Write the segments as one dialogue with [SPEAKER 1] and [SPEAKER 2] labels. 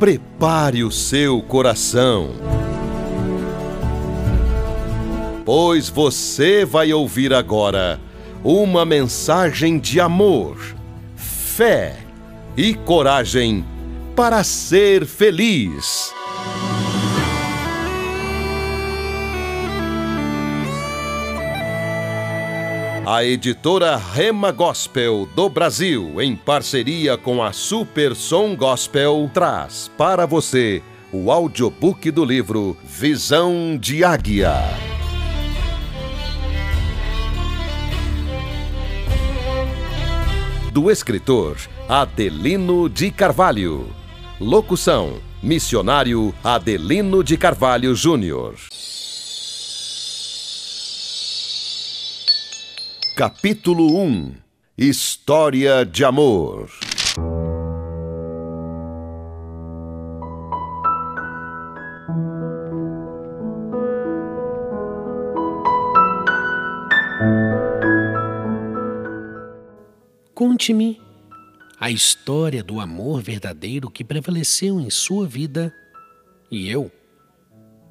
[SPEAKER 1] Prepare o seu coração. Pois você vai ouvir agora uma mensagem de amor, fé e coragem para ser feliz. A editora Rema Gospel do Brasil, em parceria com a Super Som Gospel, traz para você o audiobook do livro Visão de Águia. Do escritor Adelino de Carvalho. Locução: Missionário Adelino de Carvalho Júnior. Capítulo 1 História de Amor.
[SPEAKER 2] Conte-me a história do amor verdadeiro que prevaleceu em sua vida e eu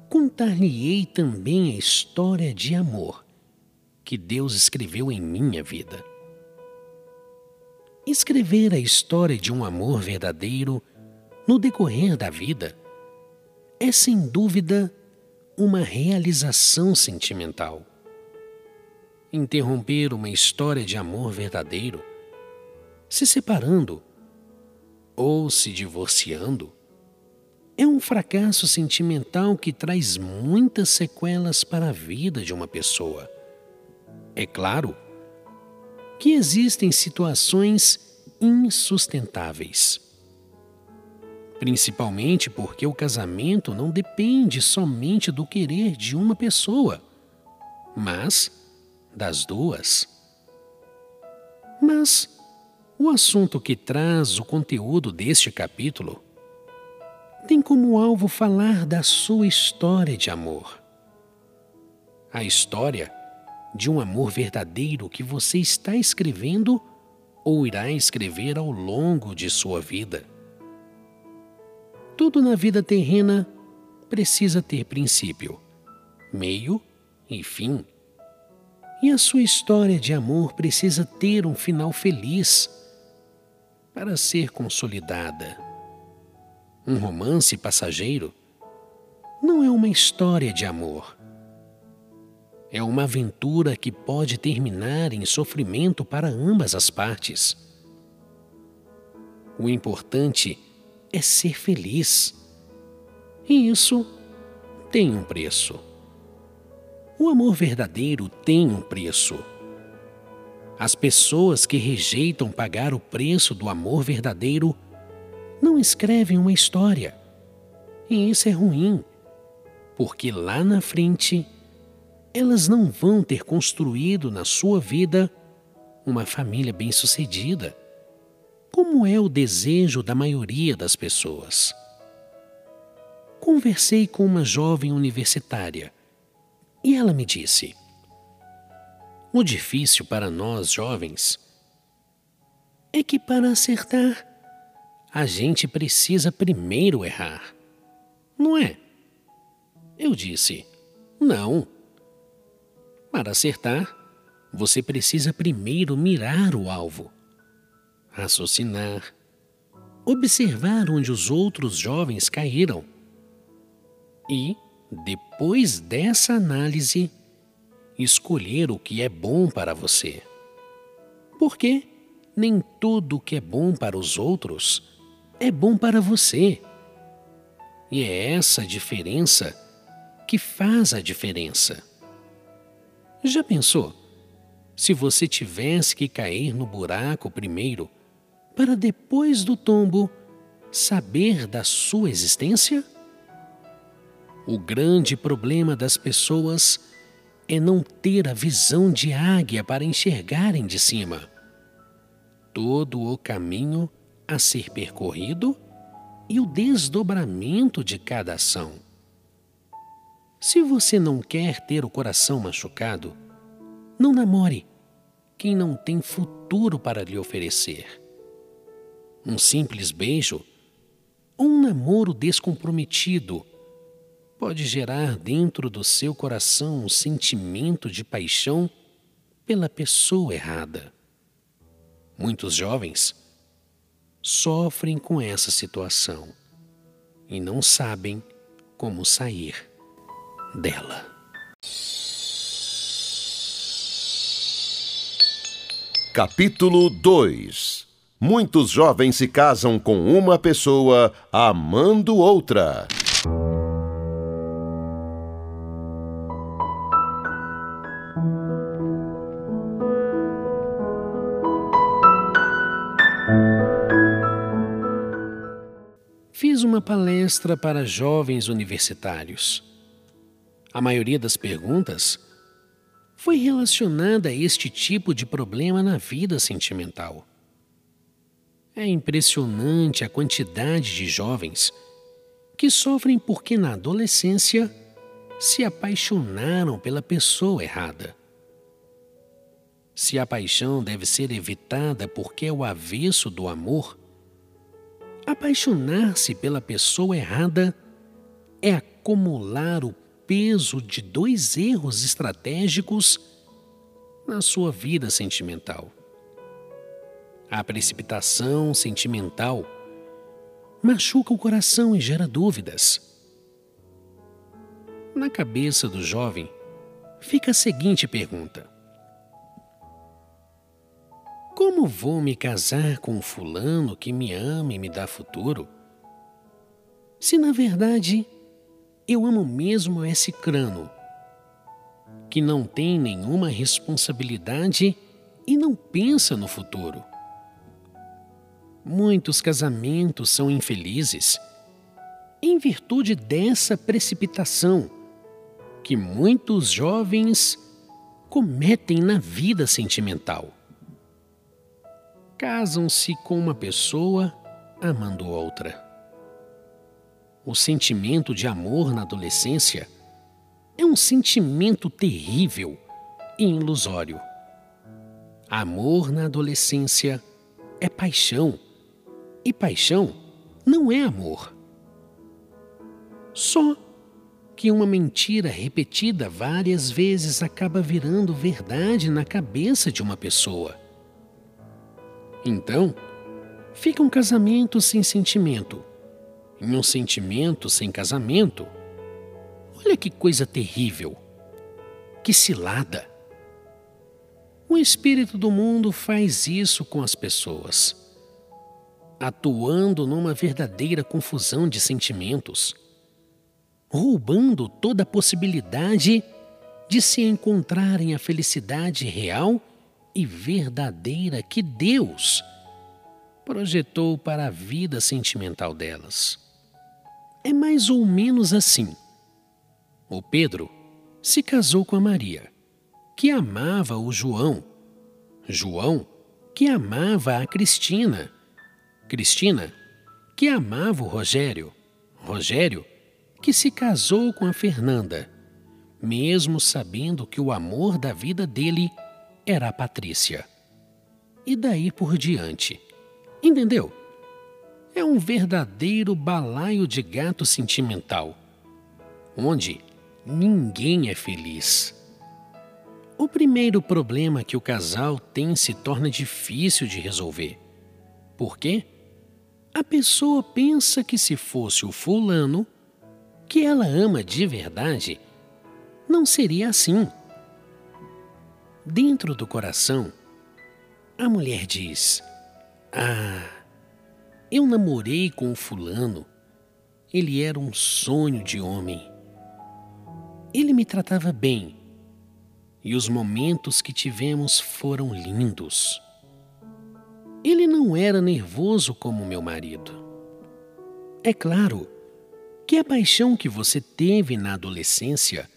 [SPEAKER 2] contar-lhe-ei também a história de amor que Deus escreveu em minha vida. Escrever a história de um amor verdadeiro no decorrer da vida é sem dúvida uma realização sentimental. Interromper uma história de amor verdadeiro, se separando ou se divorciando, é um fracasso sentimental que traz muitas sequelas para a vida de uma pessoa é claro que existem situações insustentáveis. Principalmente porque o casamento não depende somente do querer de uma pessoa, mas das duas. Mas o assunto que traz o conteúdo deste capítulo tem como alvo falar da sua história de amor. A história de um amor verdadeiro que você está escrevendo ou irá escrever ao longo de sua vida. Tudo na vida terrena precisa ter princípio, meio e fim. E a sua história de amor precisa ter um final feliz para ser consolidada. Um romance passageiro não é uma história de amor é uma aventura que pode terminar em sofrimento para ambas as partes. O importante é ser feliz. E isso tem um preço. O amor verdadeiro tem um preço. As pessoas que rejeitam pagar o preço do amor verdadeiro não escrevem uma história. E isso é ruim, porque lá na frente elas não vão ter construído na sua vida uma família bem-sucedida, como é o desejo da maioria das pessoas. Conversei com uma jovem universitária e ela me disse: O difícil para nós jovens é que para acertar, a gente precisa primeiro errar, não é? Eu disse: Não. Para acertar, você precisa primeiro mirar o alvo, raciocinar, observar onde os outros jovens caíram e, depois dessa análise, escolher o que é bom para você. Porque nem tudo que é bom para os outros é bom para você. E é essa diferença que faz a diferença. Já pensou? Se você tivesse que cair no buraco primeiro, para depois do tombo saber da sua existência? O grande problema das pessoas é não ter a visão de águia para enxergarem de cima. Todo o caminho a ser percorrido e o desdobramento de cada ação. Se você não quer ter o coração machucado, não namore quem não tem futuro para lhe oferecer. Um simples beijo ou um namoro descomprometido pode gerar dentro do seu coração um sentimento de paixão pela pessoa errada. Muitos jovens sofrem com essa situação e não sabem como sair dela.
[SPEAKER 1] Capítulo 2 Muitos jovens se casam com uma pessoa amando outra.
[SPEAKER 2] Fiz uma palestra para jovens universitários. A maioria das perguntas foi relacionada a este tipo de problema na vida sentimental. É impressionante a quantidade de jovens que sofrem porque na adolescência se apaixonaram pela pessoa errada. Se a paixão deve ser evitada porque é o avesso do amor, Apaixonar-se pela pessoa errada é acumular o peso de dois erros estratégicos na sua vida sentimental. A precipitação sentimental machuca o coração e gera dúvidas. Na cabeça do jovem fica a seguinte pergunta: como vou me casar com um fulano que me ama e me dá futuro? Se na verdade eu amo mesmo esse crano, que não tem nenhuma responsabilidade e não pensa no futuro. Muitos casamentos são infelizes em virtude dessa precipitação que muitos jovens cometem na vida sentimental casam-se com uma pessoa amando outra. O sentimento de amor na adolescência é um sentimento terrível e ilusório. Amor na adolescência é paixão, e paixão não é amor. Só que uma mentira repetida várias vezes acaba virando verdade na cabeça de uma pessoa. Então, fica um casamento sem sentimento. E um sentimento sem casamento. Olha que coisa terrível. Que cilada. O espírito do mundo faz isso com as pessoas, atuando numa verdadeira confusão de sentimentos, roubando toda a possibilidade de se encontrarem a felicidade real e verdadeira que Deus projetou para a vida sentimental delas. É mais ou menos assim. O Pedro se casou com a Maria, que amava o João. João, que amava a Cristina. Cristina, que amava o Rogério. Rogério, que se casou com a Fernanda, mesmo sabendo que o amor da vida dele era a Patrícia. E daí por diante. Entendeu? É um verdadeiro balaio de gato sentimental, onde ninguém é feliz. O primeiro problema que o casal tem se torna difícil de resolver. Por quê? A pessoa pensa que se fosse o fulano, que ela ama de verdade, não seria assim. Dentro do coração, a mulher diz: Ah, eu namorei com o fulano. Ele era um sonho de homem. Ele me tratava bem e os momentos que tivemos foram lindos. Ele não era nervoso como meu marido. É claro que a paixão que você teve na adolescência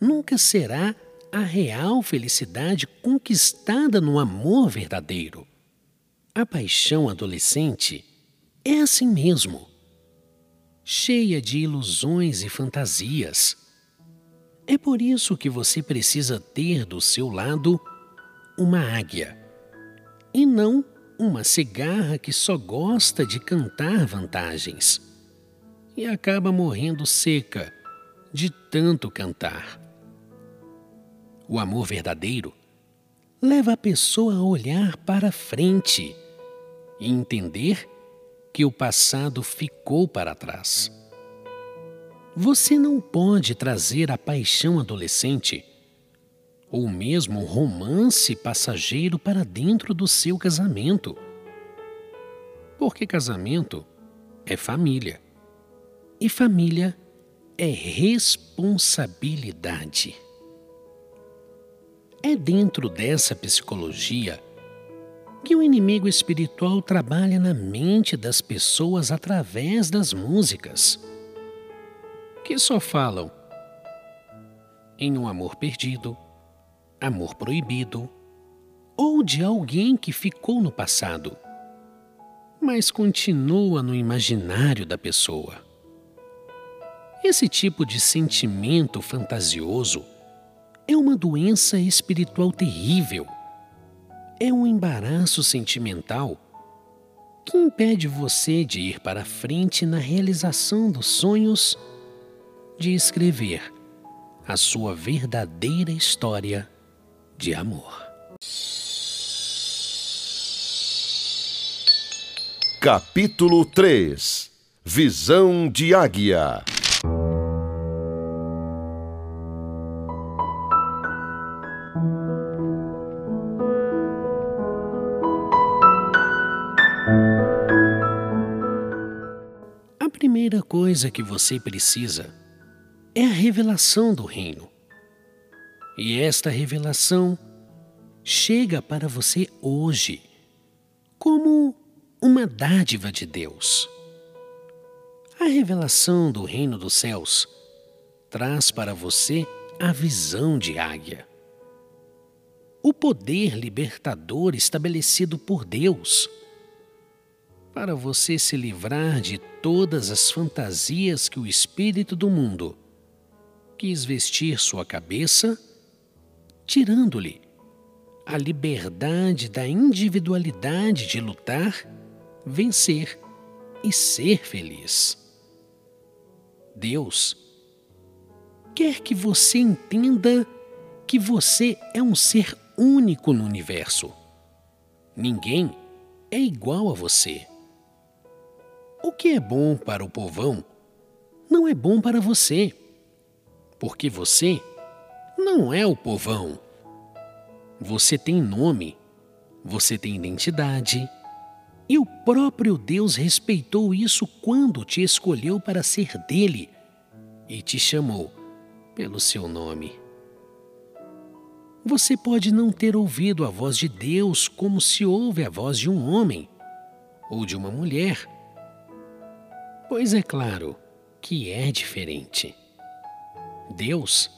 [SPEAKER 2] nunca será a real felicidade conquistada no amor verdadeiro. A paixão adolescente é assim mesmo, cheia de ilusões e fantasias. É por isso que você precisa ter do seu lado uma águia e não uma cigarra que só gosta de cantar vantagens. e acaba morrendo seca de tanto cantar. O amor verdadeiro leva a pessoa a olhar para frente e entender que o passado ficou para trás. Você não pode trazer a paixão adolescente ou mesmo um romance passageiro para dentro do seu casamento. Porque casamento é família. E família é responsabilidade. É dentro dessa psicologia que o inimigo espiritual trabalha na mente das pessoas através das músicas, que só falam em um amor perdido, amor proibido ou de alguém que ficou no passado, mas continua no imaginário da pessoa. Esse tipo de sentimento fantasioso é uma doença espiritual terrível. É um embaraço sentimental que impede você de ir para frente na realização dos sonhos de escrever a sua verdadeira história de amor.
[SPEAKER 1] Capítulo 3 Visão de Águia
[SPEAKER 2] coisa que você precisa é a revelação do reino. E esta revelação chega para você hoje como uma dádiva de Deus. A revelação do reino dos céus traz para você a visão de águia. O poder libertador estabelecido por Deus para você se livrar de todas as fantasias que o espírito do mundo quis vestir sua cabeça tirando-lhe a liberdade da individualidade de lutar, vencer e ser feliz. Deus quer que você entenda que você é um ser único no universo. Ninguém é igual a você. O que é bom para o povão não é bom para você, porque você não é o povão. Você tem nome, você tem identidade. E o próprio Deus respeitou isso quando te escolheu para ser dele e te chamou pelo seu nome. Você pode não ter ouvido a voz de Deus como se ouve a voz de um homem ou de uma mulher, pois é claro que é diferente. Deus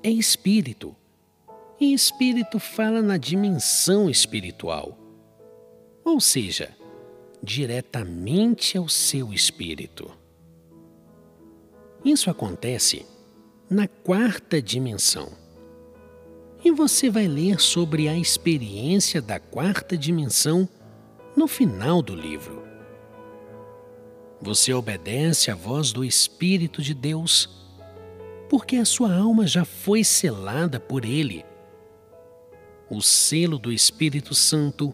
[SPEAKER 2] é espírito. E espírito fala na dimensão espiritual, ou seja, diretamente ao seu espírito. Isso acontece na quarta dimensão. E você vai ler sobre a experiência da quarta dimensão no final do livro. Você obedece à voz do Espírito de Deus porque a sua alma já foi selada por Ele. O selo do Espírito Santo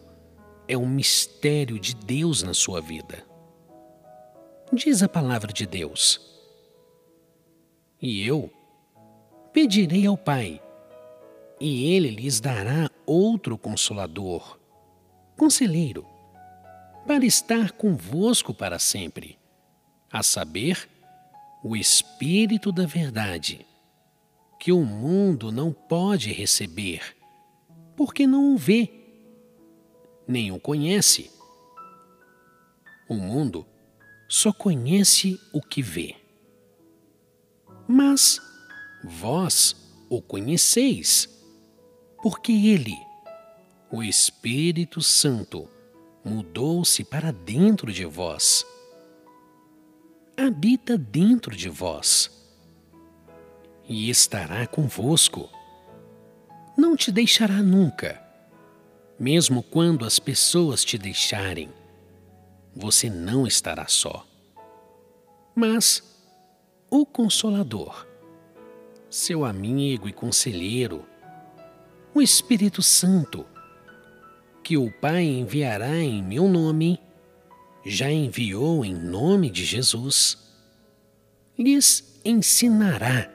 [SPEAKER 2] é um mistério de Deus na sua vida. Diz a palavra de Deus. E eu pedirei ao Pai, e Ele lhes dará outro consolador, conselheiro, para estar convosco para sempre, a saber, o Espírito da Verdade, que o mundo não pode receber, porque não o vê, nem o conhece. O mundo só conhece o que vê. Mas vós o conheceis, porque ele, o Espírito Santo, mudou-se para dentro de vós habita dentro de vós e estará convosco. Não te deixará nunca, mesmo quando as pessoas te deixarem, você não estará só. Mas o Consolador, seu amigo e conselheiro, o Espírito Santo, que o Pai enviará em meu nome, já enviou em nome de Jesus, lhes ensinará,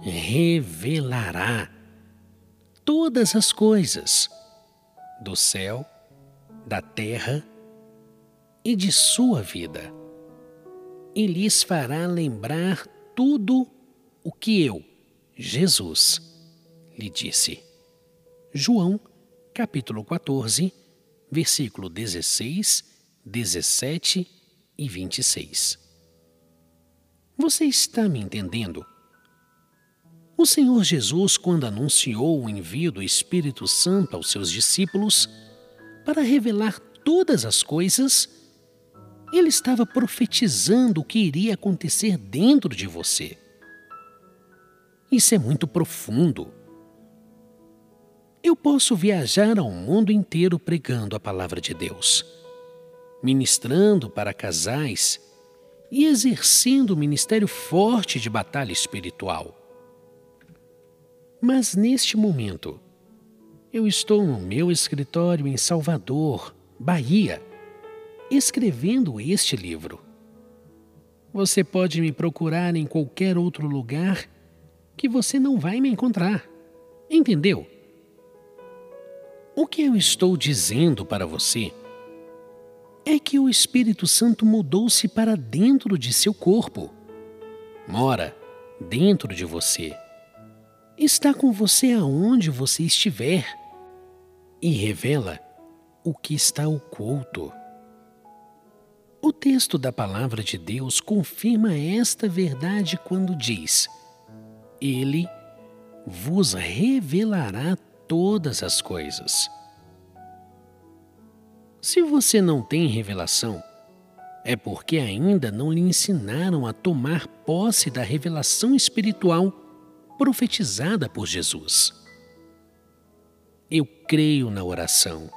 [SPEAKER 2] revelará todas as coisas do céu, da terra e de sua vida, e lhes fará lembrar tudo o que eu, Jesus, lhe disse. João, capítulo 14, versículo 16, 17 e 26. Você está me entendendo? O Senhor Jesus, quando anunciou o envio do Espírito Santo aos seus discípulos para revelar todas as coisas, ele estava profetizando o que iria acontecer dentro de você. Isso é muito profundo. Eu posso viajar ao mundo inteiro pregando a palavra de Deus, ministrando para casais e exercendo um ministério forte de batalha espiritual. Mas neste momento, eu estou no meu escritório em Salvador, Bahia, escrevendo este livro. Você pode me procurar em qualquer outro lugar que você não vai me encontrar. Entendeu? O que eu estou dizendo para você é que o Espírito Santo mudou-se para dentro de seu corpo. Mora dentro de você está com você aonde você estiver e revela o que está oculto. O texto da Palavra de Deus confirma esta verdade quando diz: Ele vos revelará todas as coisas. Se você não tem revelação, é porque ainda não lhe ensinaram a tomar posse da revelação espiritual profetizada por Jesus. Eu creio na oração.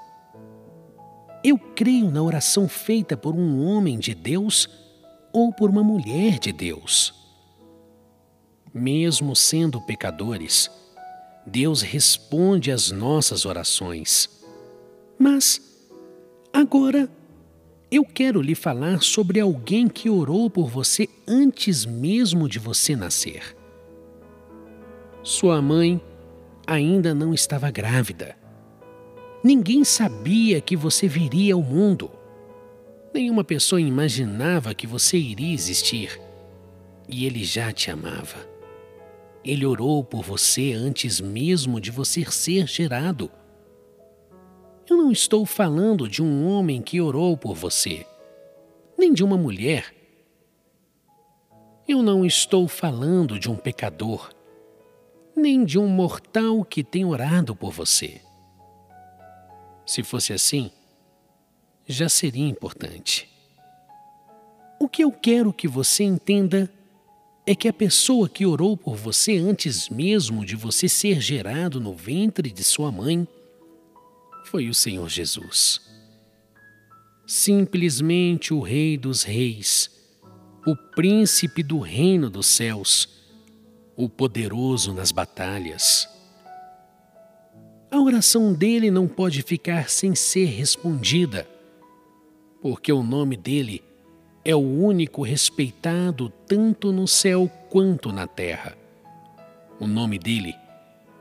[SPEAKER 2] Eu creio na oração feita por um homem de Deus ou por uma mulher de Deus. Mesmo sendo pecadores, Deus responde às nossas orações. Mas, agora, eu quero lhe falar sobre alguém que orou por você antes mesmo de você nascer. Sua mãe ainda não estava grávida. Ninguém sabia que você viria ao mundo. Nenhuma pessoa imaginava que você iria existir. E ele já te amava. Ele orou por você antes mesmo de você ser gerado. Eu não estou falando de um homem que orou por você, nem de uma mulher. Eu não estou falando de um pecador nem de um mortal que tem orado por você. Se fosse assim, já seria importante. O que eu quero que você entenda é que a pessoa que orou por você antes mesmo de você ser gerado no ventre de sua mãe foi o Senhor Jesus. Simplesmente o Rei dos Reis, o Príncipe do Reino dos Céus o poderoso nas batalhas. A oração dele não pode ficar sem ser respondida, porque o nome dele é o único respeitado tanto no céu quanto na terra. O nome dele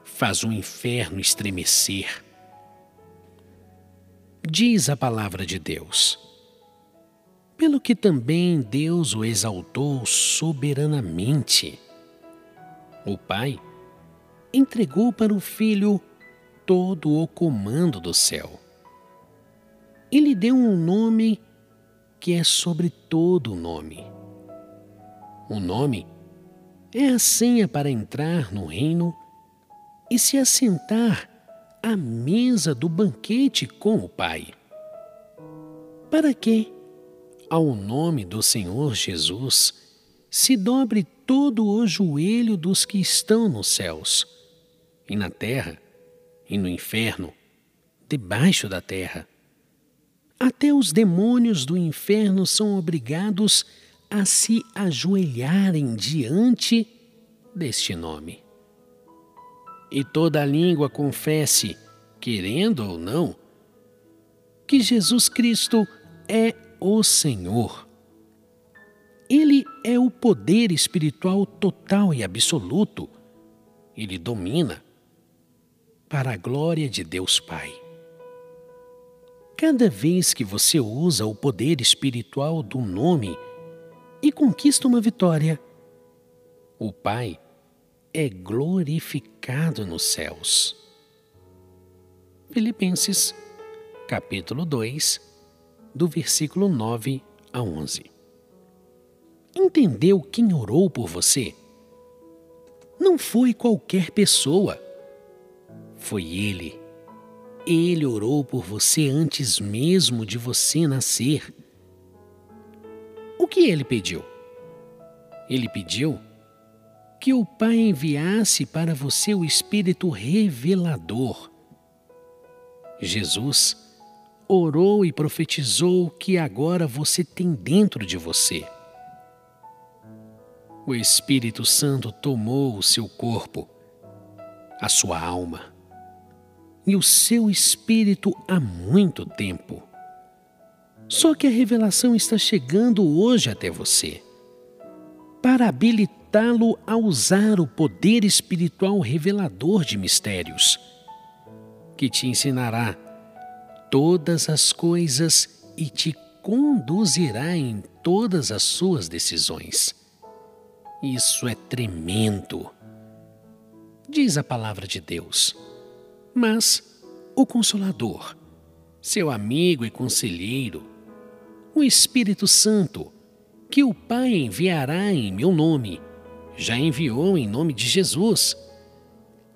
[SPEAKER 2] faz o inferno estremecer. Diz a palavra de Deus. Pelo que também Deus o exaltou soberanamente o pai, entregou para o filho todo o comando do céu. E lhe deu um nome que é sobre todo o nome. O nome é a senha para entrar no reino e se assentar à mesa do banquete com o Pai. Para que, ao nome do Senhor Jesus, se dobre todo o joelho dos que estão nos céus, e na terra, e no inferno, debaixo da terra. Até os demônios do inferno são obrigados a se ajoelharem diante deste nome. E toda língua confesse, querendo ou não, que Jesus Cristo é o Senhor. Ele é o poder espiritual total e absoluto. Ele domina para a glória de Deus Pai. Cada vez que você usa o poder espiritual do nome e conquista uma vitória, o Pai é glorificado nos céus. Filipenses, capítulo 2, do versículo 9 a 11. Entendeu quem orou por você? Não foi qualquer pessoa. Foi Ele. Ele orou por você antes mesmo de você nascer. O que ele pediu? Ele pediu que o Pai enviasse para você o Espírito revelador. Jesus orou e profetizou o que agora você tem dentro de você. O Espírito Santo tomou o seu corpo, a sua alma e o seu espírito há muito tempo. Só que a revelação está chegando hoje até você para habilitá-lo a usar o poder espiritual revelador de mistérios, que te ensinará todas as coisas e te conduzirá em todas as suas decisões. Isso é tremendo. Diz a palavra de Deus. Mas o Consolador, seu amigo e conselheiro, o Espírito Santo, que o Pai enviará em meu nome, já enviou em nome de Jesus,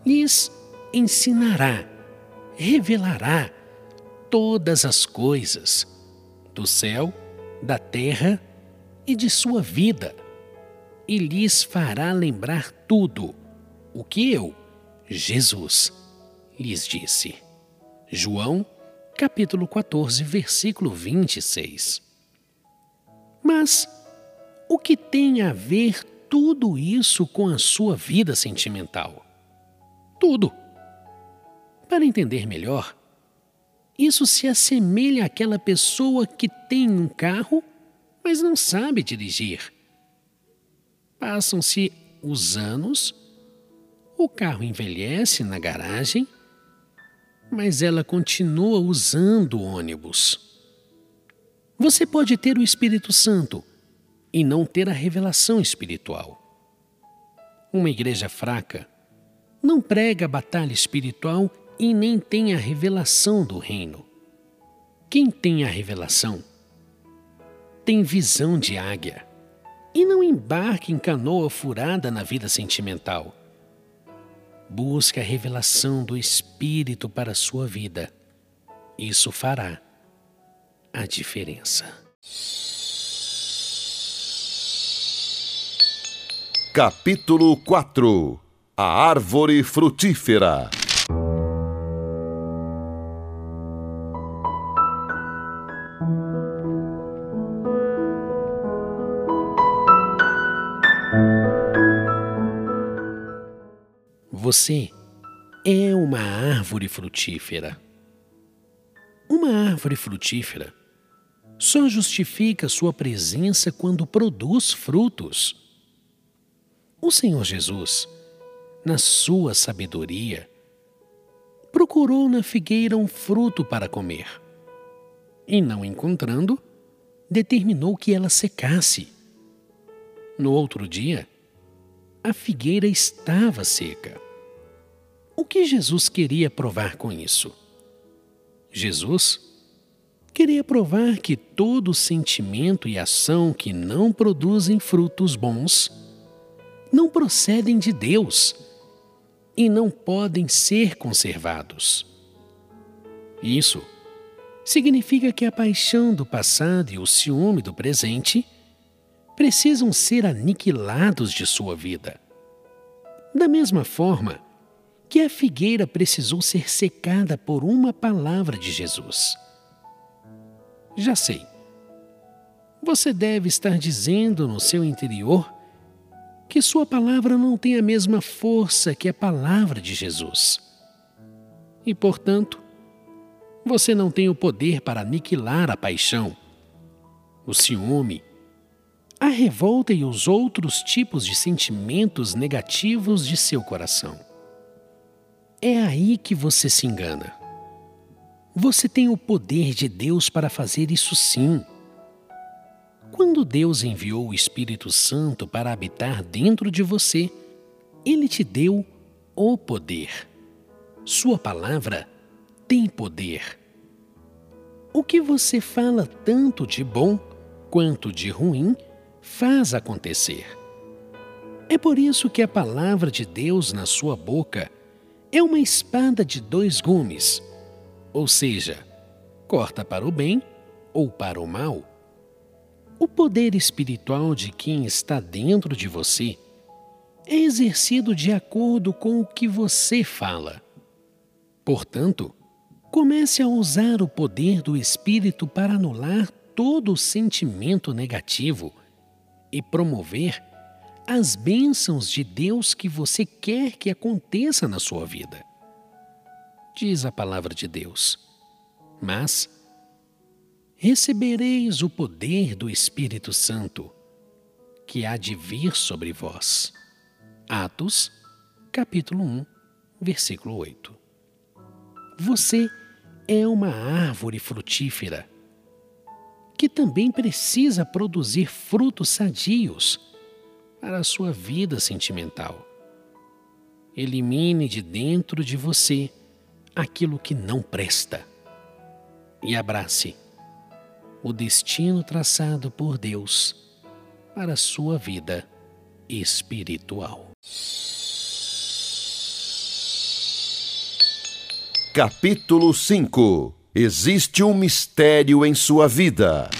[SPEAKER 2] lhes ensinará, revelará todas as coisas do céu, da terra e de sua vida e lhes fará lembrar tudo o que eu, Jesus, lhes disse. João, capítulo 14, versículo 26. Mas o que tem a ver tudo isso com a sua vida sentimental? Tudo. Para entender melhor, isso se assemelha àquela pessoa que tem um carro, mas não sabe dirigir Passam-se os anos, o carro envelhece na garagem, mas ela continua usando o ônibus. Você pode ter o Espírito Santo e não ter a revelação espiritual. Uma igreja fraca não prega a batalha espiritual e nem tem a revelação do reino. Quem tem a revelação tem visão de águia e não embarque em canoa furada na vida sentimental. Busque a revelação do Espírito para a sua vida. Isso fará a diferença.
[SPEAKER 1] Capítulo 4 A Árvore Frutífera
[SPEAKER 2] Você é uma árvore frutífera. Uma árvore frutífera só justifica sua presença quando produz frutos. O Senhor Jesus, na sua sabedoria, procurou na figueira um fruto para comer. E não encontrando, determinou que ela secasse. No outro dia, a figueira estava seca. O que Jesus queria provar com isso? Jesus queria provar que todo sentimento e ação que não produzem frutos bons não procedem de Deus e não podem ser conservados. Isso significa que a paixão do passado e o ciúme do presente precisam ser aniquilados de sua vida. Da mesma forma, que a figueira precisou ser secada por uma palavra de Jesus. Já sei. Você deve estar dizendo no seu interior que sua palavra não tem a mesma força que a palavra de Jesus. E, portanto, você não tem o poder para aniquilar a paixão, o ciúme, a revolta e os outros tipos de sentimentos negativos de seu coração. É aí que você se engana. Você tem o poder de Deus para fazer isso sim. Quando Deus enviou o Espírito Santo para habitar dentro de você, ele te deu o poder. Sua palavra tem poder. O que você fala tanto de bom quanto de ruim faz acontecer. É por isso que a palavra de Deus na sua boca é uma espada de dois gumes, ou seja, corta para o bem ou para o mal. O poder espiritual de quem está dentro de você é exercido de acordo com o que você fala. Portanto, comece a usar o poder do Espírito para anular todo o sentimento negativo e promover as bênçãos de Deus que você quer que aconteça na sua vida. Diz a palavra de Deus. Mas recebereis o poder do Espírito Santo, que há de vir sobre vós. Atos, capítulo 1, versículo 8. Você é uma árvore frutífera que também precisa produzir frutos sadios para a sua vida sentimental. Elimine de dentro de você aquilo que não presta e abrace o destino traçado por Deus para sua vida espiritual.
[SPEAKER 1] Capítulo 5 Existe um mistério em sua vida.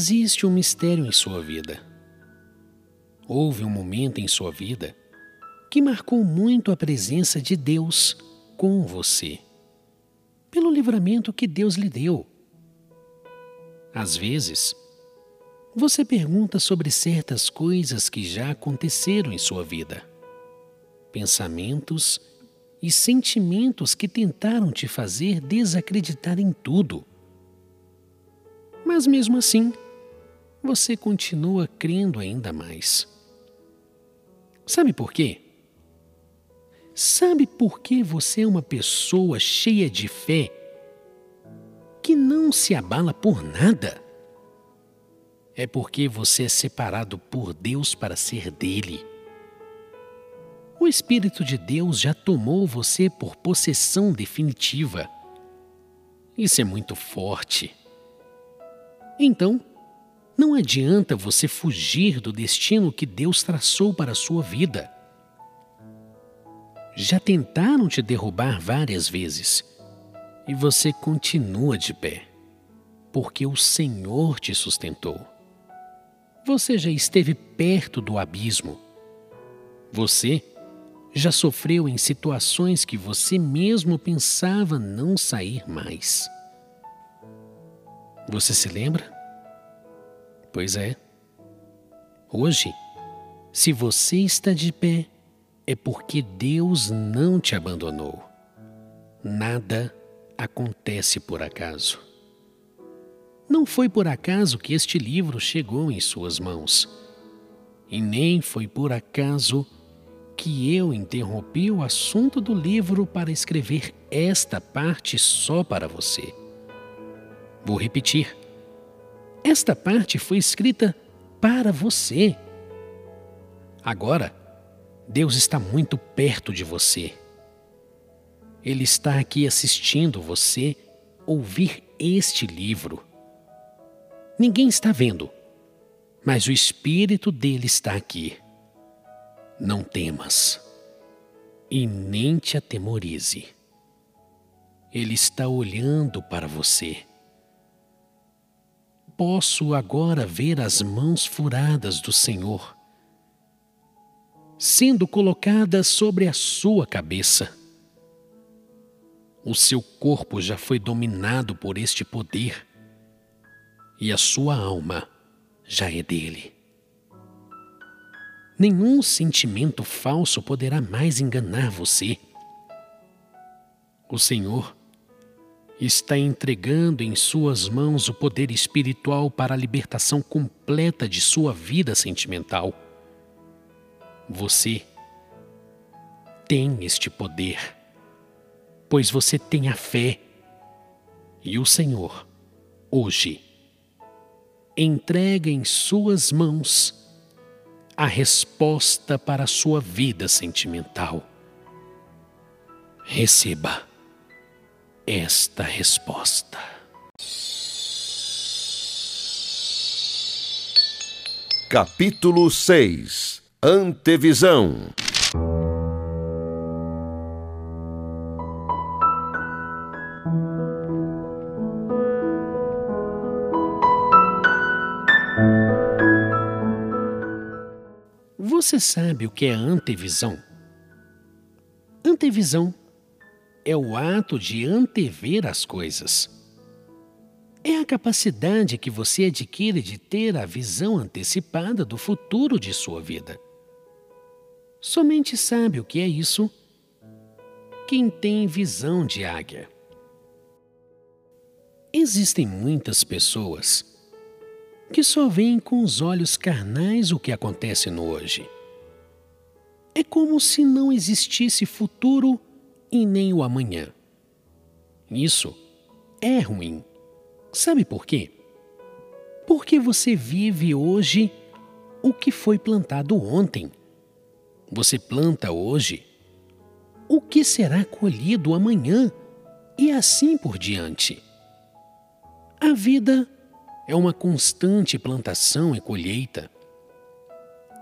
[SPEAKER 2] Existe um mistério em sua vida. Houve um momento em sua vida que marcou muito a presença de Deus com você pelo livramento que Deus lhe deu. Às vezes, você pergunta sobre certas coisas que já aconteceram em sua vida, pensamentos e sentimentos que tentaram te fazer desacreditar em tudo. Mas mesmo assim, você continua crendo ainda mais. Sabe por quê? Sabe por que você é uma pessoa cheia de fé que não se abala por nada? É porque você é separado por Deus para ser dele. O Espírito de Deus já tomou você por possessão definitiva. Isso é muito forte. Então, não adianta você fugir do destino que Deus traçou para a sua vida. Já tentaram te derrubar várias vezes e você continua de pé, porque o Senhor te sustentou. Você já esteve perto do abismo. Você já sofreu em situações que você mesmo pensava não sair mais. Você se lembra? Pois é. Hoje, se você está de pé, é porque Deus não te abandonou. Nada acontece por acaso. Não foi por acaso que este livro chegou em suas mãos. E nem foi por acaso que eu interrompi o assunto do livro para escrever esta parte só para você. Vou repetir. Esta parte foi escrita para você. Agora, Deus está muito perto de você. Ele está aqui assistindo você ouvir este livro. Ninguém está vendo, mas o Espírito dele está aqui. Não temas e nem te atemorize. Ele está olhando para você. Posso agora ver as mãos furadas do Senhor sendo colocadas sobre a sua cabeça. O seu corpo já foi dominado por este poder e a sua alma já é dele. Nenhum sentimento falso poderá mais enganar você. O Senhor está entregando em suas mãos o poder espiritual para a libertação completa de sua vida sentimental. Você tem este poder, pois você tem a fé. E o Senhor, hoje, entrega em suas mãos a resposta para a sua vida sentimental. Receba esta resposta.
[SPEAKER 1] Capítulo 6 Antevisão
[SPEAKER 2] Você sabe o que é antevisão? Antevisão é o ato de antever as coisas. É a capacidade que você adquire de ter a visão antecipada do futuro de sua vida. Somente sabe o que é isso quem tem visão de águia. Existem muitas pessoas que só veem com os olhos carnais o que acontece no hoje. É como se não existisse futuro e nem o amanhã. Isso é ruim. Sabe por quê? Porque você vive hoje o que foi plantado ontem. Você planta hoje o que será colhido amanhã e assim por diante. A vida é uma constante plantação e colheita.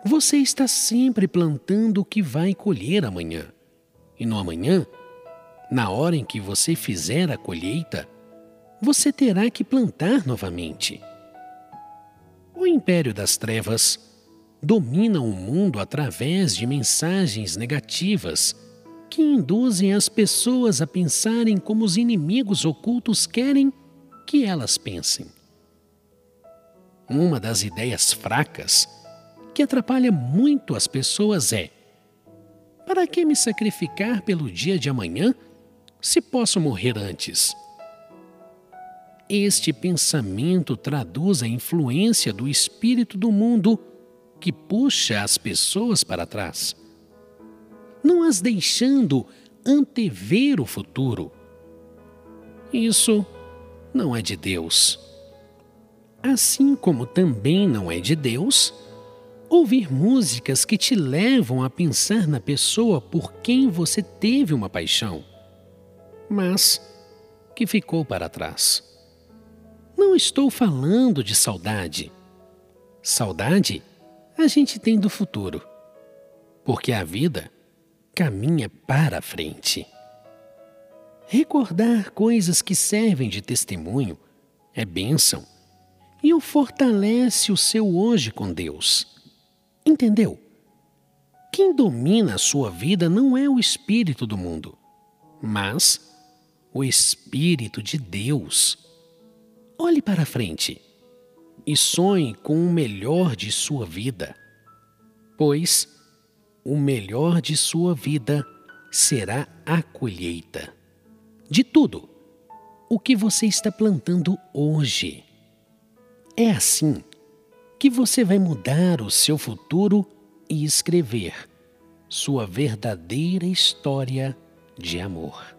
[SPEAKER 2] Você está sempre plantando o que vai colher amanhã. E no amanhã na hora em que você fizer a colheita, você terá que plantar novamente. O império das trevas domina o mundo através de mensagens negativas que induzem as pessoas a pensarem como os inimigos ocultos querem que elas pensem. Uma das ideias fracas que atrapalha muito as pessoas é: para que me sacrificar pelo dia de amanhã se posso morrer antes. Este pensamento traduz a influência do espírito do mundo que puxa as pessoas para trás, não as deixando antever o futuro. Isso não é de Deus. Assim como também não é de Deus ouvir músicas que te levam a pensar na pessoa por quem você teve uma paixão mas que ficou para trás. Não estou falando de saudade. Saudade a gente tem do futuro, porque a vida caminha para a frente. Recordar coisas que servem de testemunho é bênção e o fortalece o seu hoje com Deus. Entendeu? Quem domina a sua vida não é o espírito do mundo, mas o Espírito de Deus. Olhe para frente e sonhe com o melhor de sua vida, pois o melhor de sua vida será a colheita de tudo o que você está plantando hoje. É assim que você vai mudar o seu futuro e escrever sua verdadeira história de amor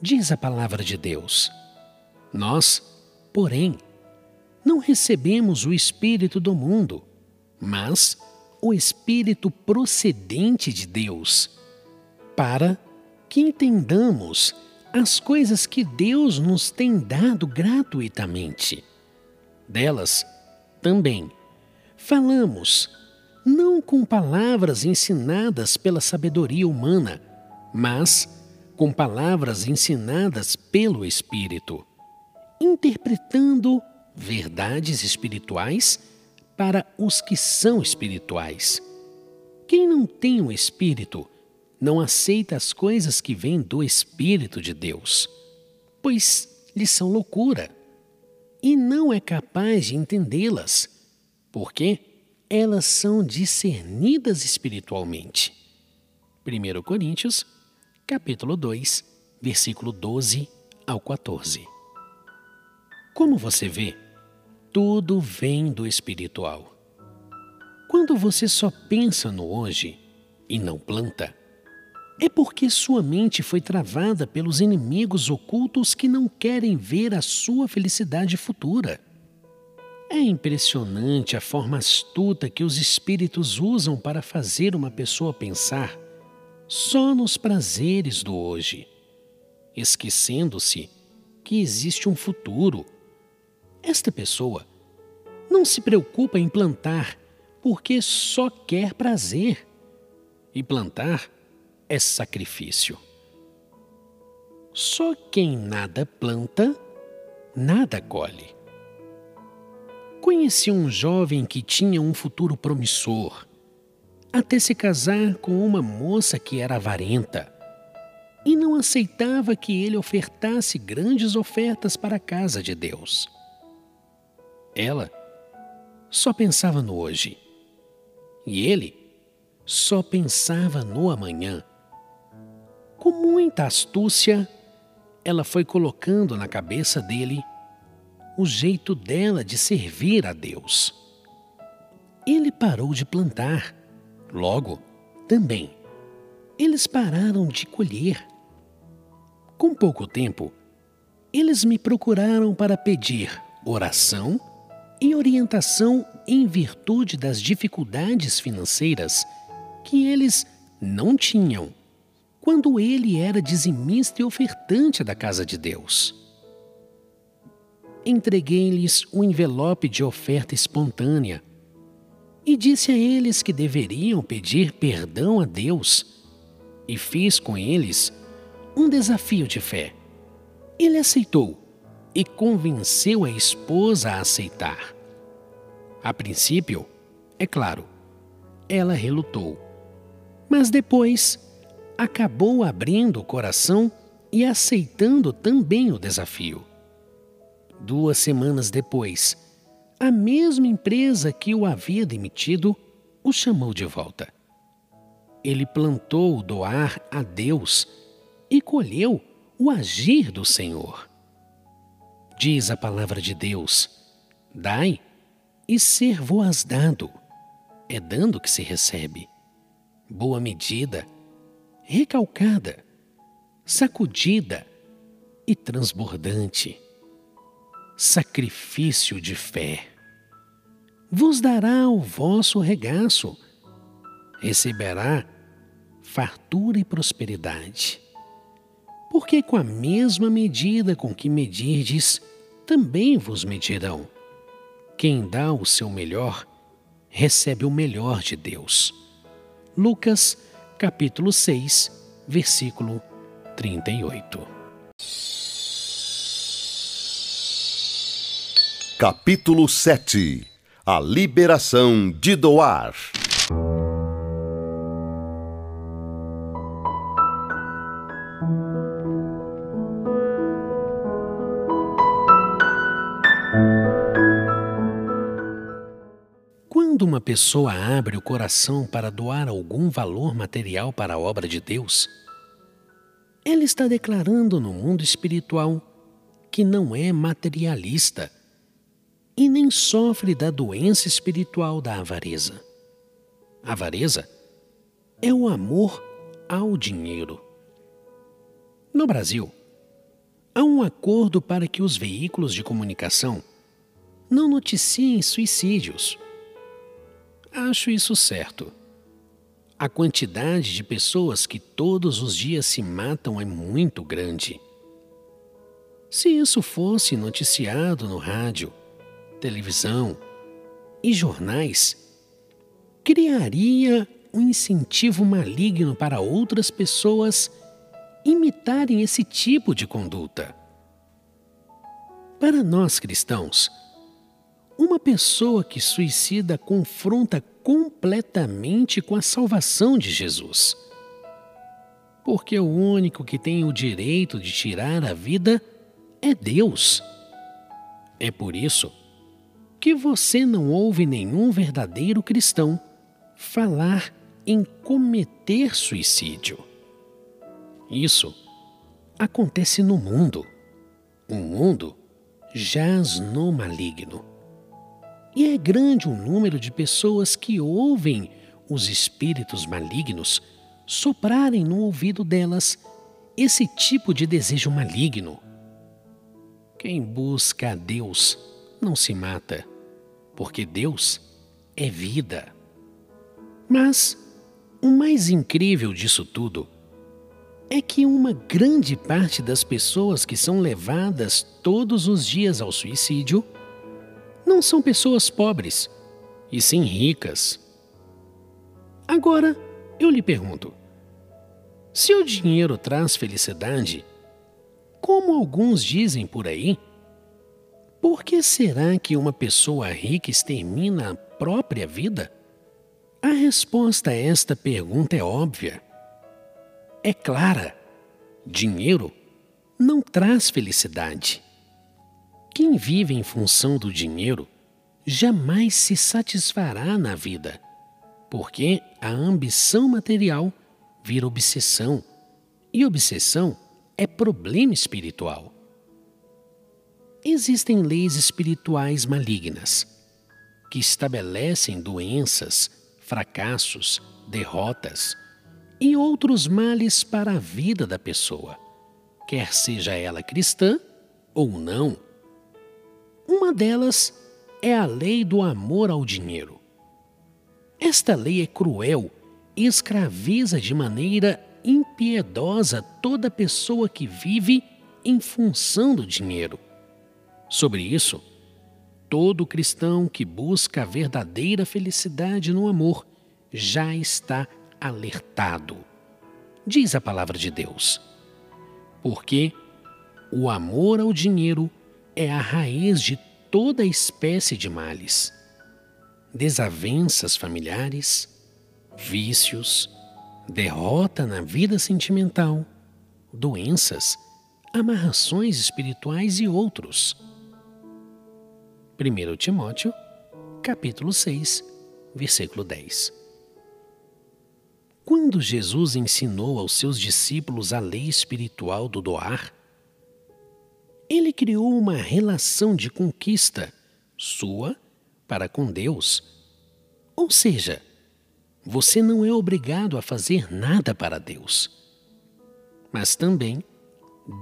[SPEAKER 2] diz a palavra de Deus. Nós, porém, não recebemos o Espírito do mundo, mas o Espírito procedente de Deus, para que entendamos as coisas que Deus nos tem dado gratuitamente. Delas também falamos, não com palavras ensinadas pela sabedoria humana, mas com palavras ensinadas pelo Espírito, interpretando verdades espirituais para os que são espirituais. Quem não tem o Espírito não aceita as coisas que vêm do Espírito de Deus, pois lhes são loucura, e não é capaz de entendê-las, porque elas são discernidas espiritualmente. 1 Coríntios, capítulo 2, versículo 12 ao 14. Como você vê, tudo vem do espiritual. Quando você só pensa no hoje e não planta, é porque sua mente foi travada pelos inimigos ocultos que não querem ver a sua felicidade futura. É impressionante a forma astuta que os espíritos usam para fazer uma pessoa pensar só nos prazeres do hoje, esquecendo-se que existe um futuro. Esta pessoa não se preocupa em plantar porque só quer prazer. E plantar é sacrifício. Só quem nada planta, nada colhe. Conheci um jovem que tinha um futuro promissor, até se casar com uma moça que era avarenta e não aceitava que ele ofertasse grandes ofertas para a casa de Deus. Ela só pensava no hoje e ele só pensava no amanhã. Com muita astúcia, ela foi colocando na cabeça dele o jeito dela de servir a Deus. Ele parou de plantar. Logo, também, eles pararam de colher. Com pouco tempo, eles me procuraram para pedir oração e orientação em virtude das dificuldades financeiras que eles não tinham quando ele era dizimista e ofertante da casa de Deus. Entreguei-lhes um envelope de oferta espontânea e disse a eles que deveriam pedir perdão a Deus e fiz com eles um desafio de fé. Ele aceitou e convenceu a esposa a aceitar. A princípio, é claro, ela relutou, mas depois acabou abrindo o coração e aceitando também o desafio. Duas semanas depois, a mesma empresa que o havia demitido o chamou de volta. Ele plantou doar a Deus e colheu o agir do Senhor. Diz a palavra de Deus: Dai, e ser-vos dado. É dando que se recebe. Boa medida, recalcada, sacudida e transbordante. Sacrifício de fé. Vos dará o vosso regaço, receberá fartura e prosperidade. Porque com a mesma medida com que medirdes, também vos medirão. Quem dá o seu melhor, recebe o melhor de Deus. Lucas, capítulo 6, versículo 38.
[SPEAKER 1] Capítulo 7 A liberação de doar.
[SPEAKER 2] Quando uma pessoa abre o coração para doar algum valor material para a obra de Deus, ela está declarando no mundo espiritual que não é materialista e nem sofre da doença espiritual da avareza. A avareza é o amor ao dinheiro. No Brasil, há um acordo para que os veículos de comunicação não noticiem suicídios Acho isso certo. A quantidade de pessoas que todos os dias se matam é muito grande. Se isso fosse noticiado no rádio, televisão e jornais, criaria um incentivo maligno para outras pessoas imitarem esse tipo de conduta. Para nós cristãos, Uma pessoa que suicida confronta completamente com a salvação de Jesus. Porque o único que tem o direito de tirar a vida é Deus. É por isso que você não ouve nenhum verdadeiro cristão falar em cometer suicídio. Isso acontece no mundo. O mundo jaz no maligno. E é grande o número de pessoas que ouvem os espíritos malignos soprarem no ouvido delas esse tipo de desejo maligno. Quem busca a Deus não se mata, porque Deus é vida. Mas o mais incrível disso tudo é que uma grande parte das pessoas que são levadas todos os dias ao suicídio não são pessoas pobres, e sim ricas. Agora, eu lhe pergunto: se o dinheiro traz felicidade, como alguns dizem por aí, por que será que uma pessoa rica extermina a própria vida? A resposta a esta pergunta é óbvia. É clara: dinheiro não traz felicidade. Quem vive em função do dinheiro jamais se satisfará na vida, porque a ambição material vira obsessão, e obsessão é problema espiritual. Existem leis espirituais malignas que estabelecem doenças, fracassos, derrotas e outros males para a vida da pessoa, quer seja ela cristã ou não. Uma delas é a lei do amor ao dinheiro. Esta lei é cruel e escraviza de maneira impiedosa toda pessoa que vive em função do dinheiro. Sobre isso, todo cristão que busca a verdadeira felicidade no amor já está alertado. Diz a palavra de Deus. Porque o amor ao dinheiro é a raiz de toda espécie de males. Desavenças familiares, vícios, derrota na vida sentimental, doenças, amarrações espirituais e outros. 1 Timóteo, capítulo 6, versículo 10. Quando Jesus ensinou aos seus discípulos a lei espiritual do doar, ele criou uma relação de conquista sua para com Deus. Ou seja, você não é obrigado a fazer nada para Deus. Mas também,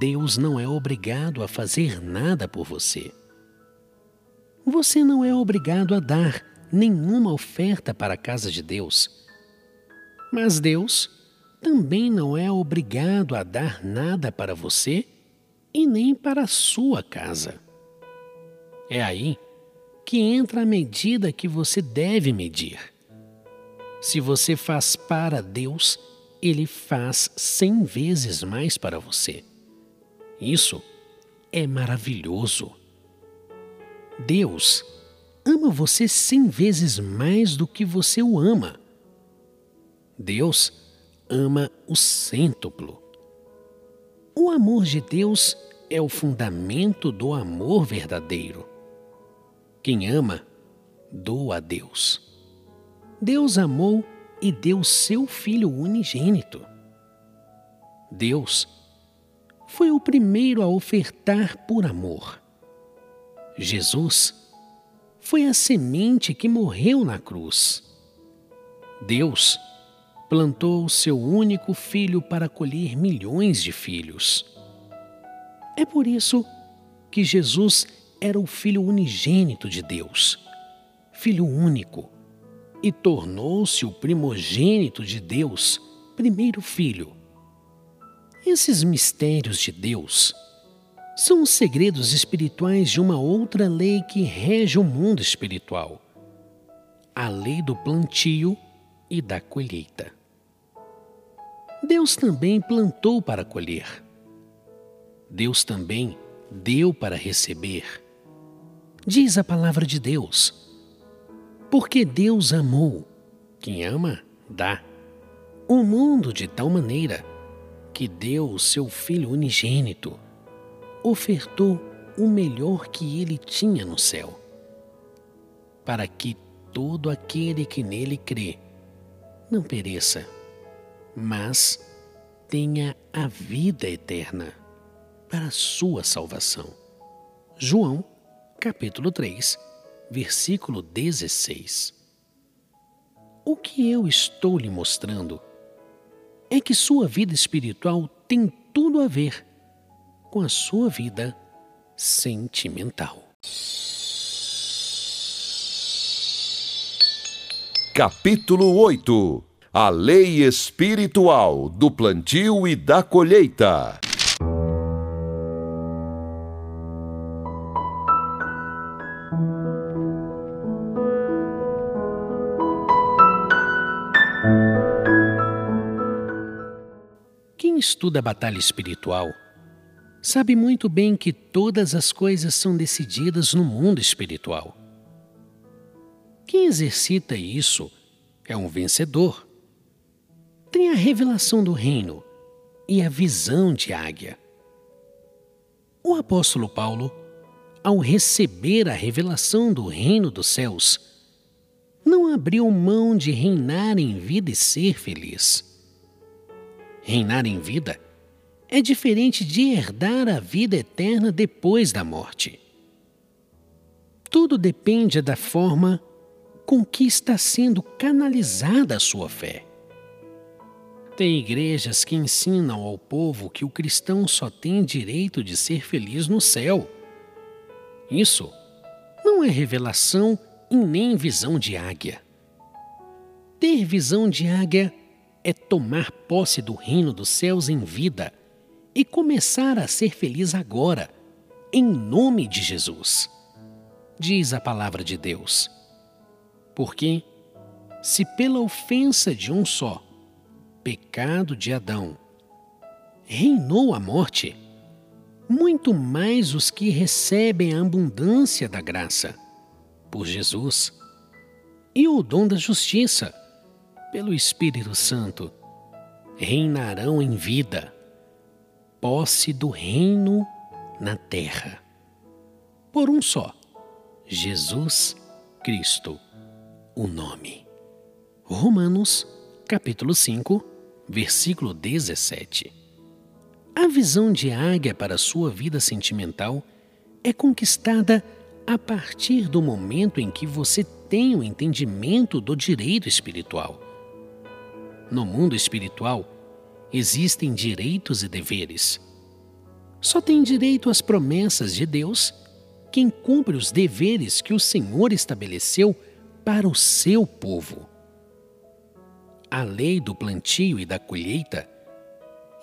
[SPEAKER 2] Deus não é obrigado a fazer nada por você. Você não é obrigado a dar nenhuma oferta para a casa de Deus. Mas Deus também não é obrigado a dar nada para você e nem para a sua casa. É aí que entra a medida que você deve medir. Se você faz para Deus, Ele faz cem vezes mais para você. Isso é maravilhoso. Deus ama você cem vezes mais do que você o ama. Deus ama o cêntuplo. O amor de Deus é o fundamento do amor verdadeiro. Quem ama, doa a Deus. Deus amou e deu seu Filho unigênito. Deus foi o primeiro a ofertar por amor. Jesus foi a semente que morreu na cruz. Deus plantou seu único filho para colher milhões de filhos. É por isso que Jesus era o Filho unigênito de Deus, Filho único, e tornou-se o primogênito de Deus, primeiro filho. Esses mistérios de Deus são os segredos espirituais de uma outra lei que rege o mundo espiritual a lei do plantio e da colheita. Deus também plantou para colher. Deus também deu para receber. Diz a palavra de Deus. Porque Deus amou. Quem ama, dá. O mundo de tal maneira que deu o seu Filho unigênito, ofertou o melhor que ele tinha no céu, para que todo aquele que nele crê não pereça, mas tenha a vida eterna para a sua salvação. João, capítulo 3, versículo 16. O que eu estou lhe mostrando é que sua vida espiritual tem tudo a ver com a sua vida sentimental.
[SPEAKER 1] Capítulo 8 A Lei Espiritual do Plantio e da Colheita.
[SPEAKER 2] Quem estuda a batalha espiritual sabe muito bem que todas as coisas são decididas no mundo espiritual. Quem exercita isso é um vencedor. Tem a revelação do reino e a visão de águia. O apóstolo Paulo, ao receber a revelação do reino dos céus, não abriu mão de reinar em vida e ser feliz. Reinar em vida é diferente de herdar a vida eterna depois da morte. Tudo depende da forma com que está sendo canalizada a sua fé. Tem igrejas que ensinam ao povo que o cristão só tem direito de ser feliz no céu. Isso não é revelação e nem visão de águia. Ter visão de águia é tomar posse do reino dos céus em vida e começar a ser feliz agora, em nome de Jesus. Diz a palavra de Deus. Porque, se pela ofensa de um só, pecado de Adão, reinou a morte, muito mais os que recebem a abundância da graça, por Jesus, e o dom da justiça, pelo Espírito Santo, reinarão em vida posse do reino na terra. Por um só, Jesus Cristo, o nome. Romanos, capítulo 5, versículo 17. A visão de águia para sua vida sentimental é conquistada a partir do momento em que você tem o entendimento do direito espiritual. No mundo espiritual, existem direitos e deveres. Só tem direito às promessas de Deus quem cumpre os deveres que o Senhor estabeleceu para o seu povo. A lei do plantio e da colheita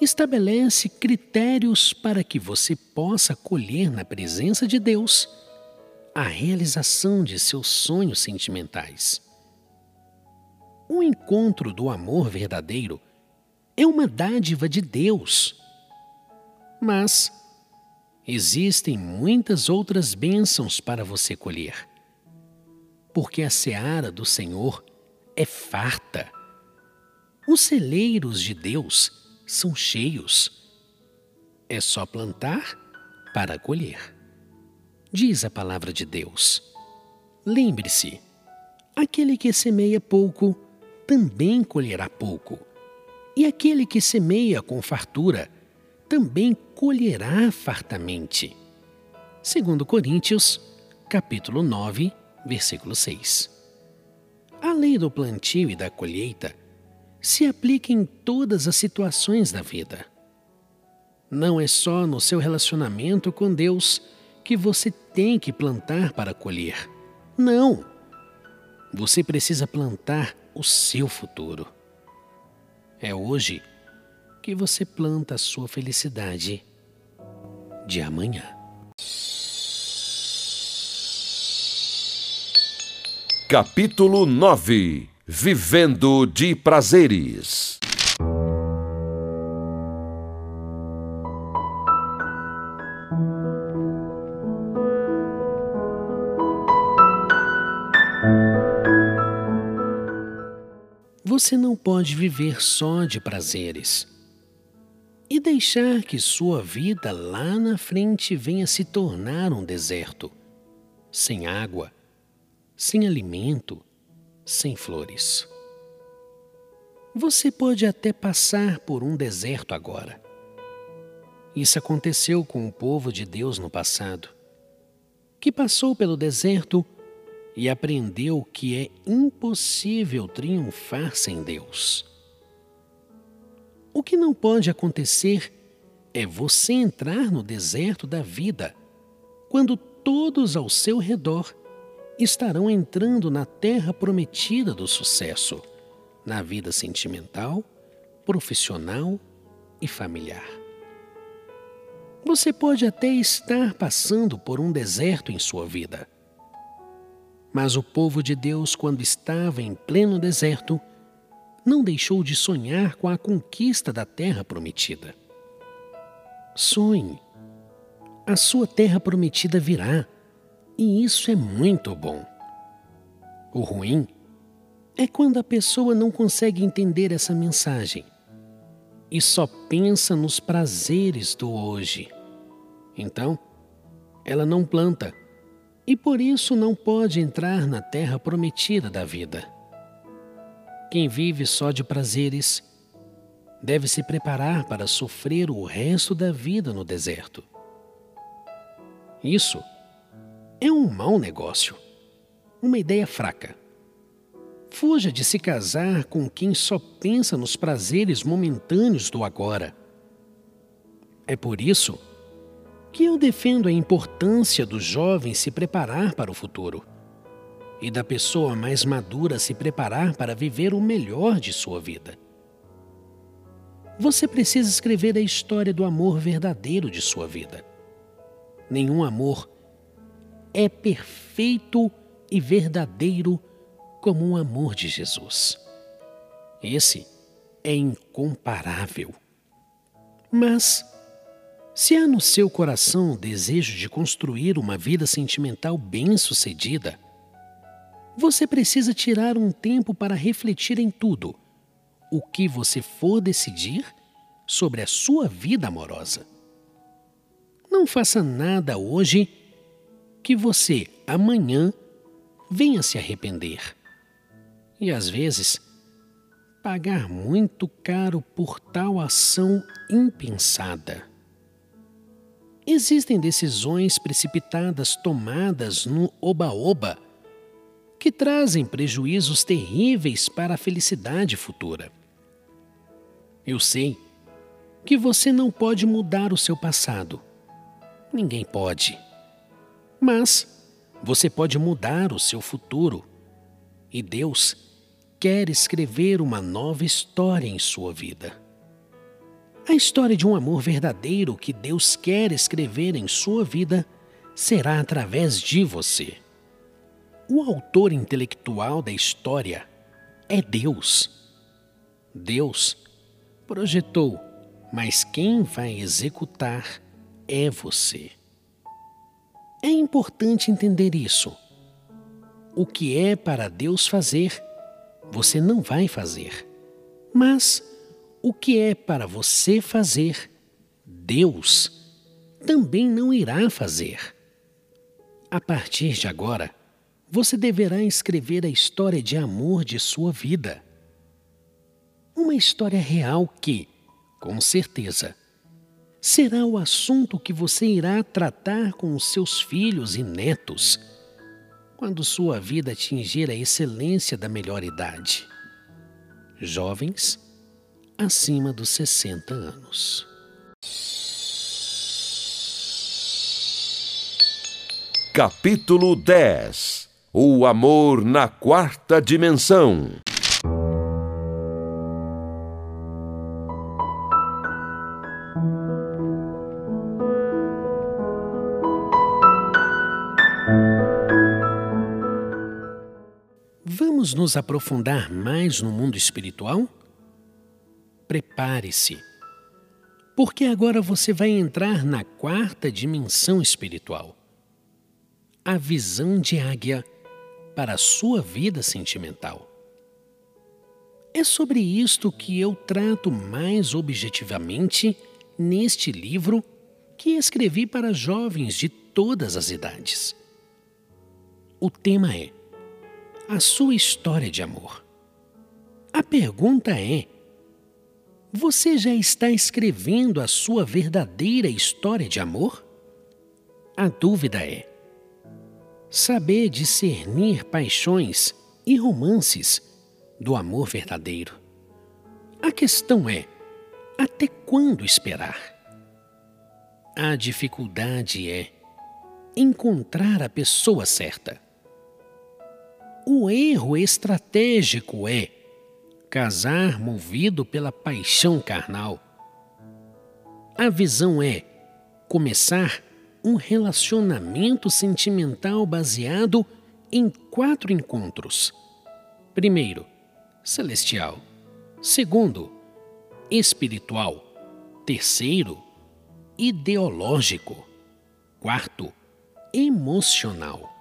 [SPEAKER 2] estabelece critérios para que você possa colher na presença de Deus a realização de seus sonhos sentimentais. O encontro do amor verdadeiro é uma dádiva de Deus. Mas existem muitas outras bênçãos para você colher, porque a seara do Senhor é farta. Os celeiros de Deus são cheios. É só plantar para colher. Diz a palavra de Deus. Lembre-se: aquele que semeia pouco também colherá pouco e aquele que semeia com fartura também colherá fartamente. Segundo Coríntios, capítulo 9, versículo 6. A lei do plantio e da colheita se aplica em todas as situações da vida. Não é só no seu relacionamento com Deus que você tem que plantar para colher. Não! Você precisa plantar o seu futuro. É hoje que você planta a sua felicidade de amanhã.
[SPEAKER 1] Capítulo 9 Vivendo de Prazeres
[SPEAKER 2] Você não pode viver só de prazeres e deixar que sua vida lá na frente venha se tornar um deserto, sem água, sem alimento, sem flores. Você pode até passar por um deserto agora. Isso aconteceu com o povo de Deus no passado, que passou pelo deserto e aprendeu que é impossível triunfar sem Deus. O que não pode acontecer é você entrar no deserto da vida quando todos ao seu redor estarão entrando na terra prometida do sucesso, na vida sentimental, profissional e familiar. Você pode até estar passando por um deserto em sua vida mas o povo de Deus, quando estava em pleno deserto, não deixou de sonhar com a conquista da terra prometida. Sonhe. A sua terra prometida virá, e isso é muito bom. O ruim é quando a pessoa não consegue entender essa mensagem e só pensa nos prazeres do hoje. Então, ela não planta e por isso não pode entrar na terra prometida da vida. Quem vive só de prazeres deve se preparar para sofrer o resto da vida no deserto. Isso é um mau negócio, uma ideia fraca. Fuja de se casar com quem só pensa nos prazeres momentâneos do agora. É por isso que eu defendo a importância do jovem se preparar para o futuro e da pessoa mais madura se preparar para viver o melhor de sua vida. Você precisa escrever a história do amor verdadeiro de sua vida. Nenhum amor é perfeito e verdadeiro como o amor de Jesus. Esse é incomparável. Mas se há no seu coração desejo de construir uma vida sentimental bem-sucedida, você precisa tirar um tempo para refletir em tudo o que você for decidir sobre a sua vida amorosa. Não faça nada hoje que você amanhã venha se arrepender. E às vezes, pagar muito caro por tal ação impensada. Existem decisões precipitadas tomadas no oba-oba que trazem prejuízos terríveis para a felicidade futura. Eu sei que você não pode mudar o seu passado. Ninguém pode. Mas você pode mudar o seu futuro. E Deus quer escrever uma nova história em sua vida. A história de um amor verdadeiro que Deus quer escrever em sua vida será através de você. O autor intelectual da história é Deus. Deus projetou, mas quem vai executar é você. É importante entender isso. O que é para Deus fazer, você não vai fazer. Mas o que é para você fazer, Deus também não irá fazer. A partir de agora, você deverá escrever a história de amor de sua vida. Uma história real que, com certeza, será o assunto que você irá tratar com os seus filhos e netos quando sua vida atingir a excelência da melhor idade. Jovens, acima dos 60 anos.
[SPEAKER 1] Capítulo 10 O amor na quarta dimensão.
[SPEAKER 2] Vamos nos aprofundar mais no mundo espiritual? Prepare-se, porque agora você vai entrar na quarta dimensão espiritual. A visão de águia para a sua vida sentimental. É sobre isto que eu trato mais objetivamente neste livro que escrevi para jovens de todas as idades. O tema é a sua história de amor. A pergunta é: você já está escrevendo a sua verdadeira história de amor? A dúvida é: saber discernir paixões e romances do amor verdadeiro. A questão é: até quando esperar? A dificuldade é encontrar a pessoa certa. O erro estratégico é casar movido pela paixão carnal. A visão é começar um relacionamento sentimental baseado em quatro encontros. Primeiro, celestial. Segundo, espiritual. Terceiro, ideológico. Quarto, emocional.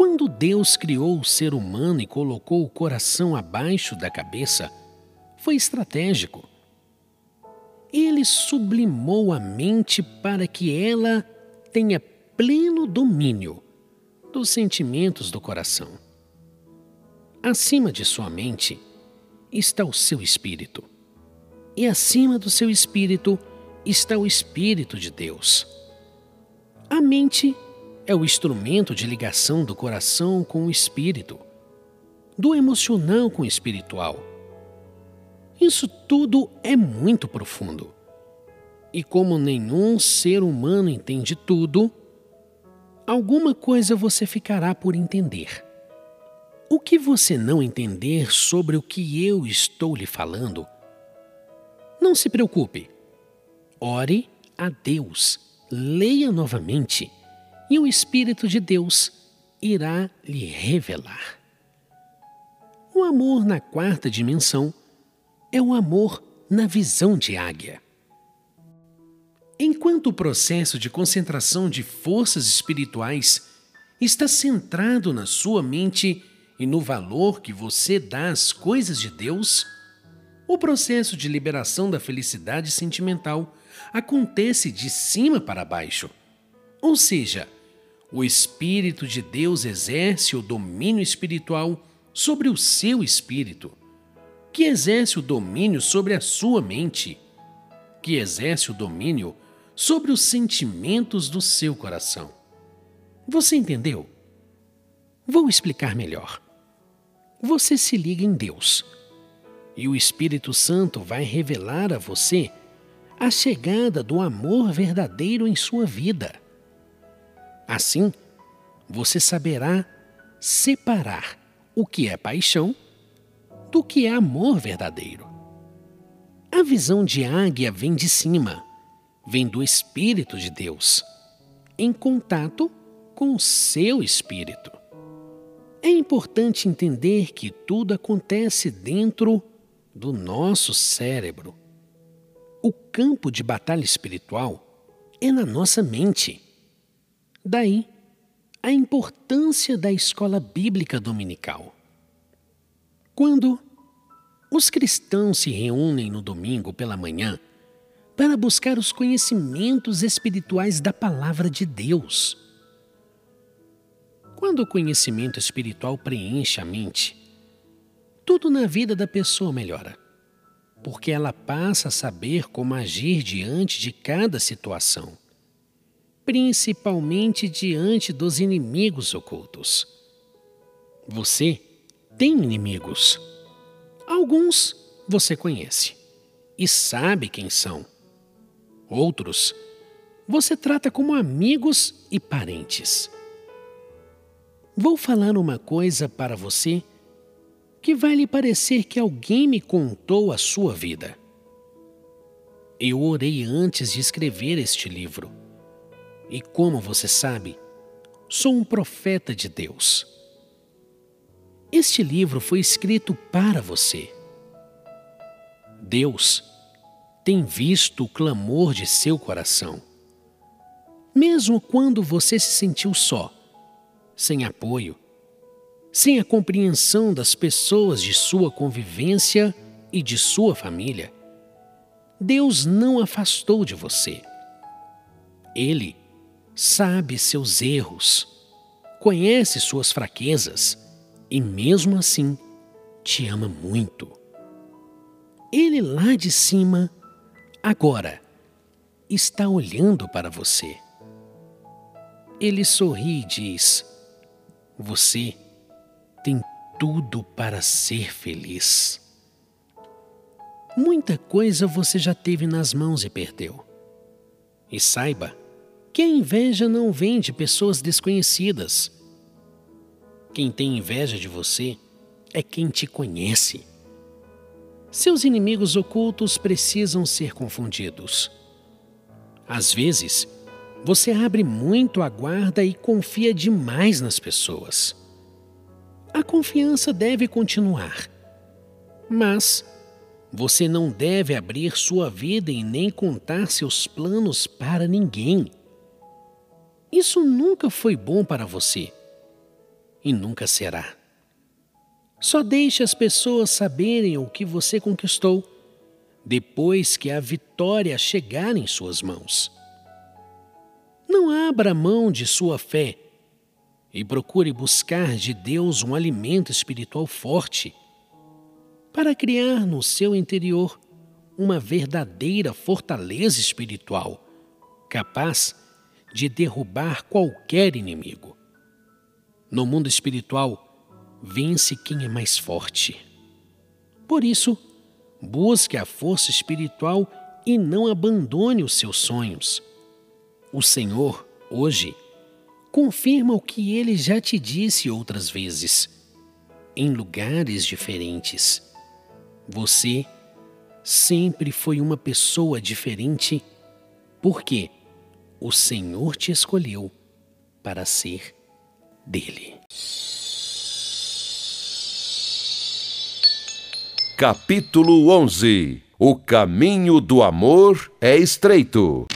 [SPEAKER 2] Quando Deus criou o ser humano e colocou o coração abaixo da cabeça, foi estratégico. Ele sublimou a mente para que ela tenha pleno domínio dos sentimentos do coração. Acima de sua mente está o seu espírito, e acima do seu espírito está o Espírito de Deus. A mente é o instrumento de ligação do coração com o espírito, do emocional com o espiritual. Isso tudo é muito profundo. E como nenhum ser humano entende tudo, alguma coisa você ficará por entender. O que você não entender sobre o que eu estou lhe falando, não se preocupe. Ore a Deus, leia novamente e o Espírito de Deus irá lhe revelar. O amor na quarta dimensão é o amor na visão de águia. Enquanto o processo de concentração de forças espirituais está centrado na sua mente e no valor que você dá às coisas de Deus, o processo de liberação da felicidade sentimental acontece de cima para baixo. Ou seja, o Espírito de Deus exerce o domínio espiritual sobre o seu espírito, que exerce o domínio sobre a sua mente, que exerce o domínio sobre os sentimentos do seu coração. Você entendeu? Vou explicar melhor. Você se liga em Deus e o Espírito Santo vai revelar a você a chegada do amor verdadeiro em sua vida. Assim, você saberá separar o que é paixão do que é amor verdadeiro. A visão de águia vem de cima, vem do Espírito de Deus, em contato com o seu espírito. É importante entender que tudo acontece dentro do nosso cérebro. O campo de batalha espiritual é na nossa mente. Daí, a importância da escola bíblica dominical. Quando os cristãos se reúnem no domingo pela manhã para buscar os conhecimentos espirituais da palavra de Deus. Quando o conhecimento espiritual preenche a mente, tudo na vida da pessoa melhora, porque ela passa a saber como agir diante de cada situação principalmente diante dos inimigos ocultos. Você tem inimigos. Alguns você conhece e sabe quem são. Outros você trata como amigos e parentes. Vou falar uma coisa para você que vai lhe parecer que alguém me contou a sua vida. Eu orei antes de escrever este livro e como você sabe, sou um profeta de Deus. Este livro foi escrito para você. Deus tem visto o clamor de seu coração. Mesmo quando você se sentiu só, sem apoio sem a compreensão das pessoas de sua convivência e de sua família, Deus não afastou de você. Ele sabe seus erros, conhece suas fraquezas e, mesmo assim, te ama muito. Ele lá de cima, agora, está olhando para você. Ele sorri e diz: Você tem tudo para ser feliz. Muita coisa você já teve nas mãos e perdeu. E saiba que a inveja não vem de pessoas desconhecidas. Quem tem inveja de você é quem te conhece. Seus inimigos ocultos precisam ser confundidos. Às vezes, você abre muito a guarda e confia demais nas pessoas. A confiança deve continuar, mas você não deve abrir sua vida e nem contar seus planos para ninguém. Isso nunca foi bom para você e nunca será. Só deixe as pessoas saberem o que você conquistou depois que a vitória chegar em suas mãos. Não abra mão de sua fé e procure buscar de Deus um alimento espiritual forte para criar no seu interior uma verdadeira fortaleza espiritual, capaz de derrubar qualquer inimigo. No mundo espiritual, vence quem é mais forte. Por isso, busque a força espiritual e não abandone os seus sonhos. O Senhor, hoje, confirma o que ele já te disse outras vezes, em lugares diferentes você sempre foi uma pessoa diferente porque o Senhor te escolheu para ser dele.
[SPEAKER 1] Capítulo 11 O caminho do amor é estreito.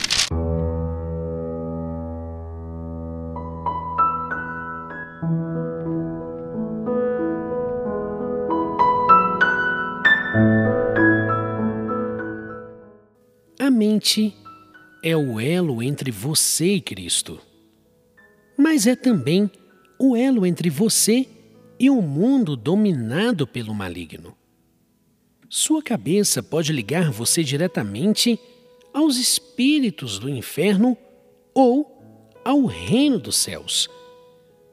[SPEAKER 2] mente é o elo entre você e Cristo, mas é também o elo entre você e o um mundo dominado pelo maligno. Sua cabeça pode ligar você diretamente aos espíritos do inferno ou ao reino dos céus.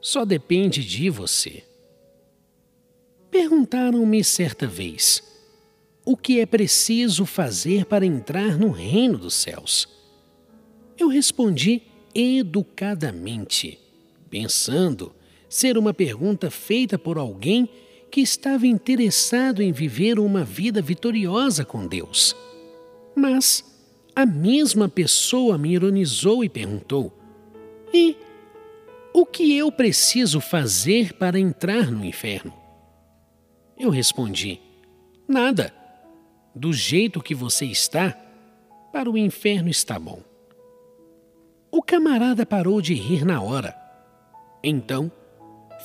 [SPEAKER 2] Só depende de você. Perguntaram-me certa vez o que é preciso fazer para entrar no reino dos céus? Eu respondi educadamente, pensando ser uma pergunta feita por alguém que estava interessado em viver uma vida vitoriosa com Deus. Mas a mesma pessoa me ironizou e perguntou: E o que eu preciso fazer para entrar no inferno? Eu respondi: Nada do jeito que você está, para o inferno está bom. O camarada parou de rir na hora. Então,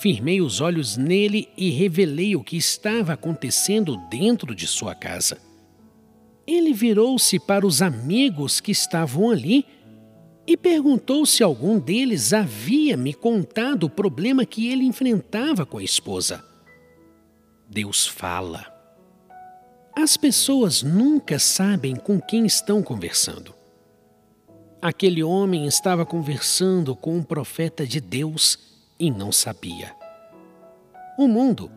[SPEAKER 2] firmei os olhos nele e revelei o que estava acontecendo dentro de sua casa. Ele virou-se para os amigos que estavam ali e perguntou se algum deles havia me contado o problema que ele enfrentava com a esposa. Deus fala. As pessoas nunca sabem com quem estão conversando. Aquele homem estava conversando com um profeta de Deus e não sabia. O mundo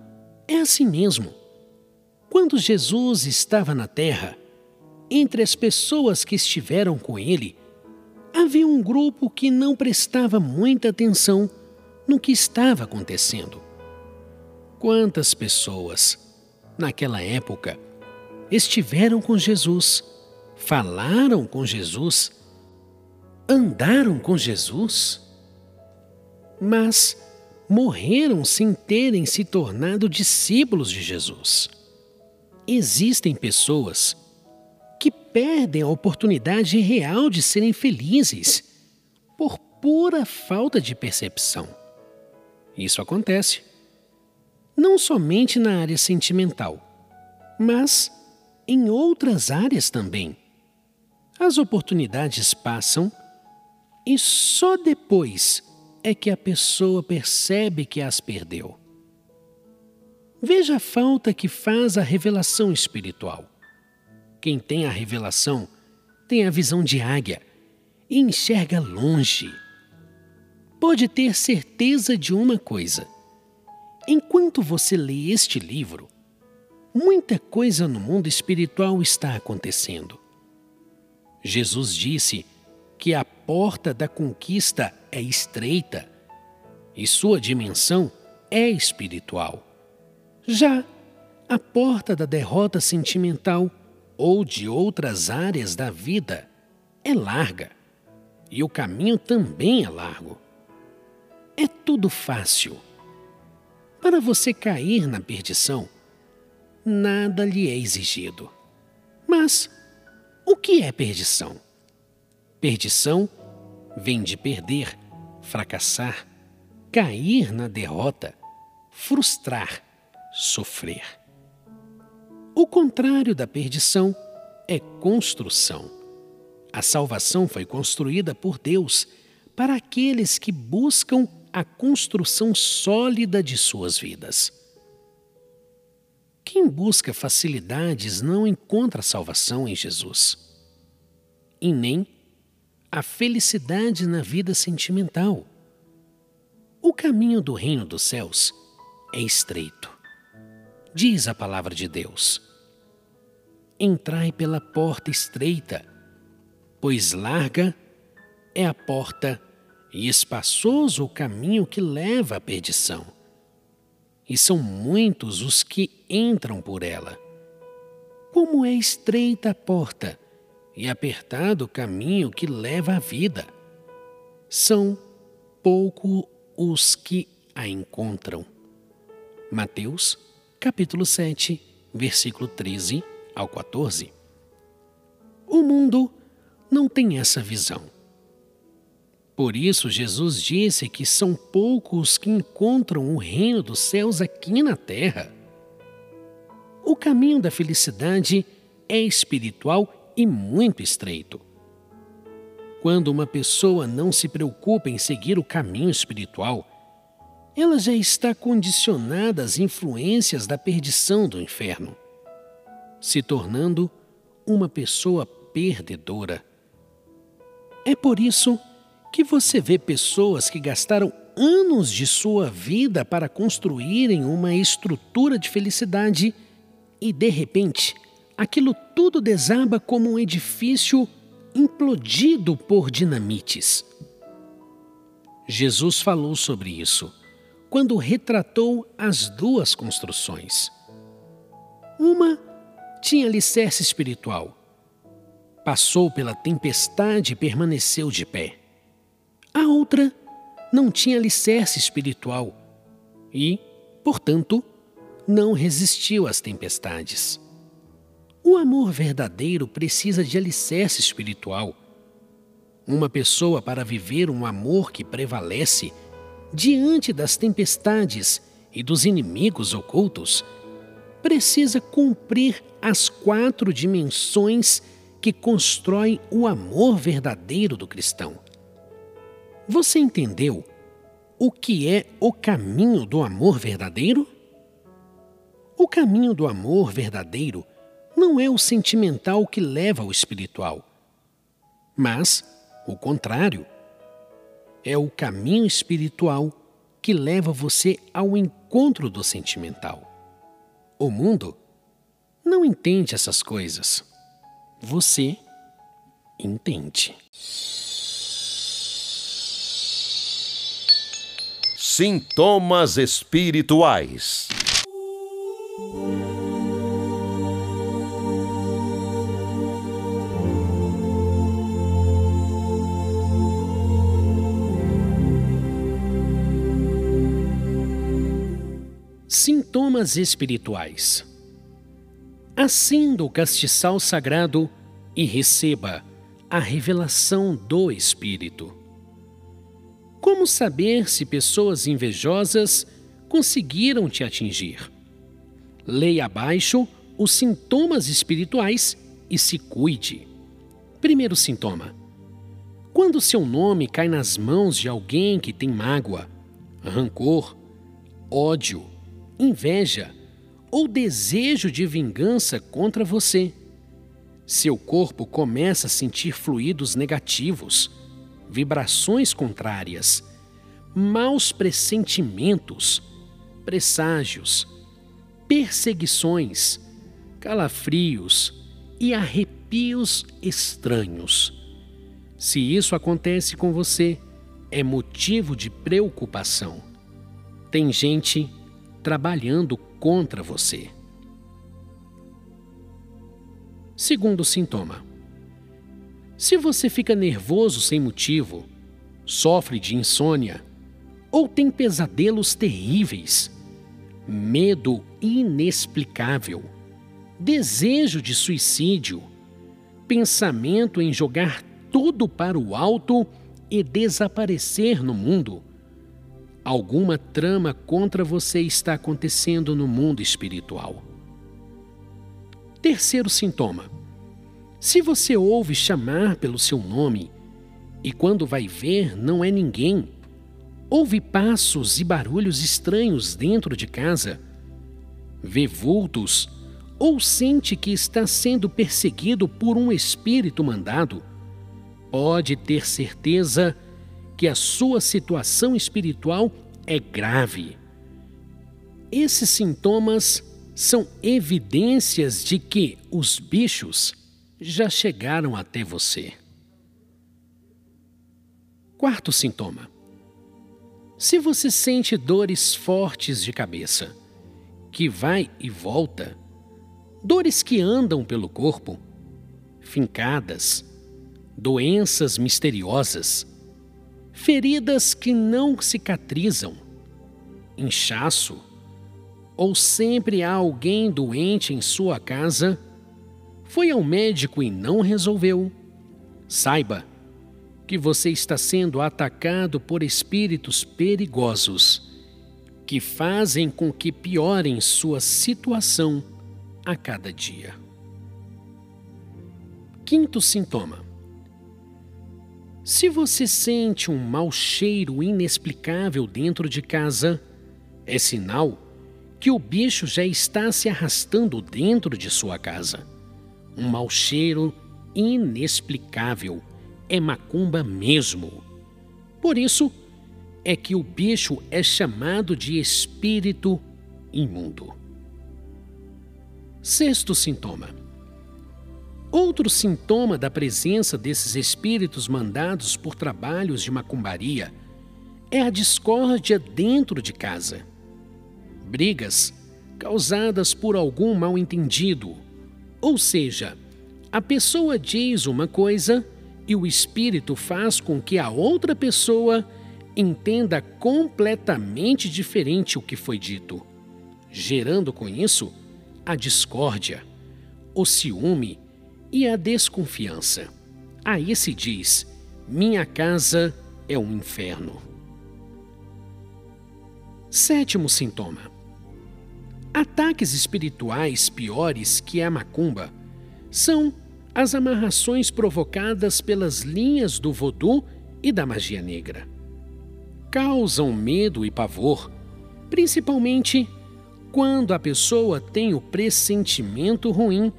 [SPEAKER 2] é assim mesmo. Quando Jesus estava na terra, entre as pessoas que estiveram com ele, havia um grupo que não prestava muita atenção no que estava acontecendo. Quantas pessoas, naquela época, estiveram com Jesus, falaram com Jesus, andaram com Jesus, mas morreram sem terem se tornado discípulos de Jesus. Existem pessoas que perdem a oportunidade real de serem felizes por pura falta de percepção. Isso acontece. não somente na área sentimental, mas em outras áreas também. As oportunidades passam e só depois é que a pessoa percebe que as perdeu. Veja a falta que faz a revelação espiritual. Quem tem a revelação tem a visão de águia e enxerga longe. Pode ter certeza de uma coisa: enquanto você lê este livro, muita coisa no mundo espiritual está acontecendo. Jesus disse que a porta da conquista é estreita e sua dimensão é espiritual. Já a porta da derrota sentimental ou de outras áreas da vida é larga e o caminho também é largo. É tudo fácil. Para você cair na perdição, nada lhe é exigido. Mas o que é perdição? Perdição vem de perder, fracassar, cair na derrota, frustrar, sofrer. O contrário da perdição é construção. A salvação foi construída por Deus para aqueles que buscam a construção sólida de suas vidas. Quem busca facilidades não encontra salvação em Jesus, e nem a felicidade na vida sentimental. O caminho do reino dos céus é estreito. Diz a palavra de Deus: Entrai pela porta estreita, pois larga é a porta e espaçoso o caminho que leva à perdição. E são muitos os que entram por ela. Como é estreita a porta e apertado o caminho que leva à vida. São pouco os que a encontram. Mateus, capítulo 7, versículo 13 ao 14. O mundo não tem essa visão. Por isso, Jesus disse que são poucos que encontram o reino dos céus aqui na terra. O caminho da felicidade é espiritual e muito estreito. Quando uma pessoa não se preocupa em seguir o caminho espiritual, ela já está condicionada às influências da perdição do inferno, se tornando uma pessoa perdedora. É por isso que você vê pessoas que gastaram anos de sua vida para construírem uma estrutura de felicidade e, de repente, aquilo tudo desaba como um edifício implodido por dinamites. Jesus falou sobre isso quando retratou as duas construções. Uma tinha alicerce espiritual. Passou pela tempestade e permaneceu de pé. A outra não tinha alicerce espiritual e, portanto, não resistiu às tempestades. O amor verdadeiro precisa de alicerce espiritual. Uma pessoa, para viver um amor que prevalece diante das tempestades e dos inimigos ocultos, precisa cumprir as quatro dimensões que constroem o amor verdadeiro do cristão. Você entendeu o que é o caminho do amor verdadeiro? O caminho do amor verdadeiro não é o sentimental que leva ao espiritual, mas o contrário. É o caminho espiritual que leva você ao encontro do sentimental. O mundo não entende essas coisas. Você entende.
[SPEAKER 1] Sintomas espirituais.
[SPEAKER 2] Sintomas espirituais. Acenda o castiçal sagrado e receba a revelação do Espírito. Como saber se pessoas invejosas conseguiram te atingir. Leia abaixo os sintomas espirituais e se cuide. Primeiro sintoma: quando seu nome cai nas mãos de alguém que tem mágoa, rancor, ódio, inveja ou desejo de vingança contra você, seu corpo começa a sentir fluidos negativos, vibrações contrárias, maus pressentimentos, presságios, perseguições, calafrios e arrepios estranhos. Se isso acontece com você, é motivo de preocupação. Tem gente trabalhando contra você. Segundo sintoma: se você fica nervoso sem motivo, sofre de insônia ou tem pesadelos terríveis, medo inexplicável, desejo de suicídio, pensamento em jogar tudo para o alto e desaparecer no mundo. Alguma trama contra você está acontecendo no mundo espiritual. Terceiro sintoma: se você ouve chamar pelo seu nome e quando vai ver não é ninguém, ouve passos e barulhos estranhos dentro de casa, vê vultos ou sente que está sendo perseguido por um espírito mandado, pode ter certeza que a sua situação espiritual é grave. Esses sintomas são evidências de que os bichos já chegaram até você. Quarto sintoma: se você sente dores fortes de cabeça, que vai e volta, dores que andam pelo corpo, fincadas, doenças misteriosas, feridas que não cicatrizam, inchaço, ou sempre há alguém doente em sua casa, foi ao médico e não resolveu. Saiba que você está sendo atacado por espíritos perigosos que fazem com que piorem sua situação a cada dia. Quinto sintoma se você sente um mau cheiro inexplicável dentro de casa, é sinal que o bicho já está se arrastando dentro de sua casa. Um mau cheiro inexplicável é macumba mesmo. Por isso é que o bicho é chamado de espírito imundo. Sexto sintoma Outro sintoma da presença desses espíritos mandados por trabalhos de macumbaria é a discórdia dentro de casa. Brigas causadas por algum mal-entendido, ou seja, a pessoa diz uma coisa e o espírito faz com que a outra pessoa entenda completamente diferente o que foi dito, gerando com isso a discórdia, o ciúme e a desconfiança. Aí se diz: minha casa é um inferno. Sétimo sintoma: ataques espirituais piores que a macumba são as amarrações provocadas pelas linhas do vodú e da magia negra. Causam medo e pavor, principalmente quando a pessoa tem o pressentimento ruim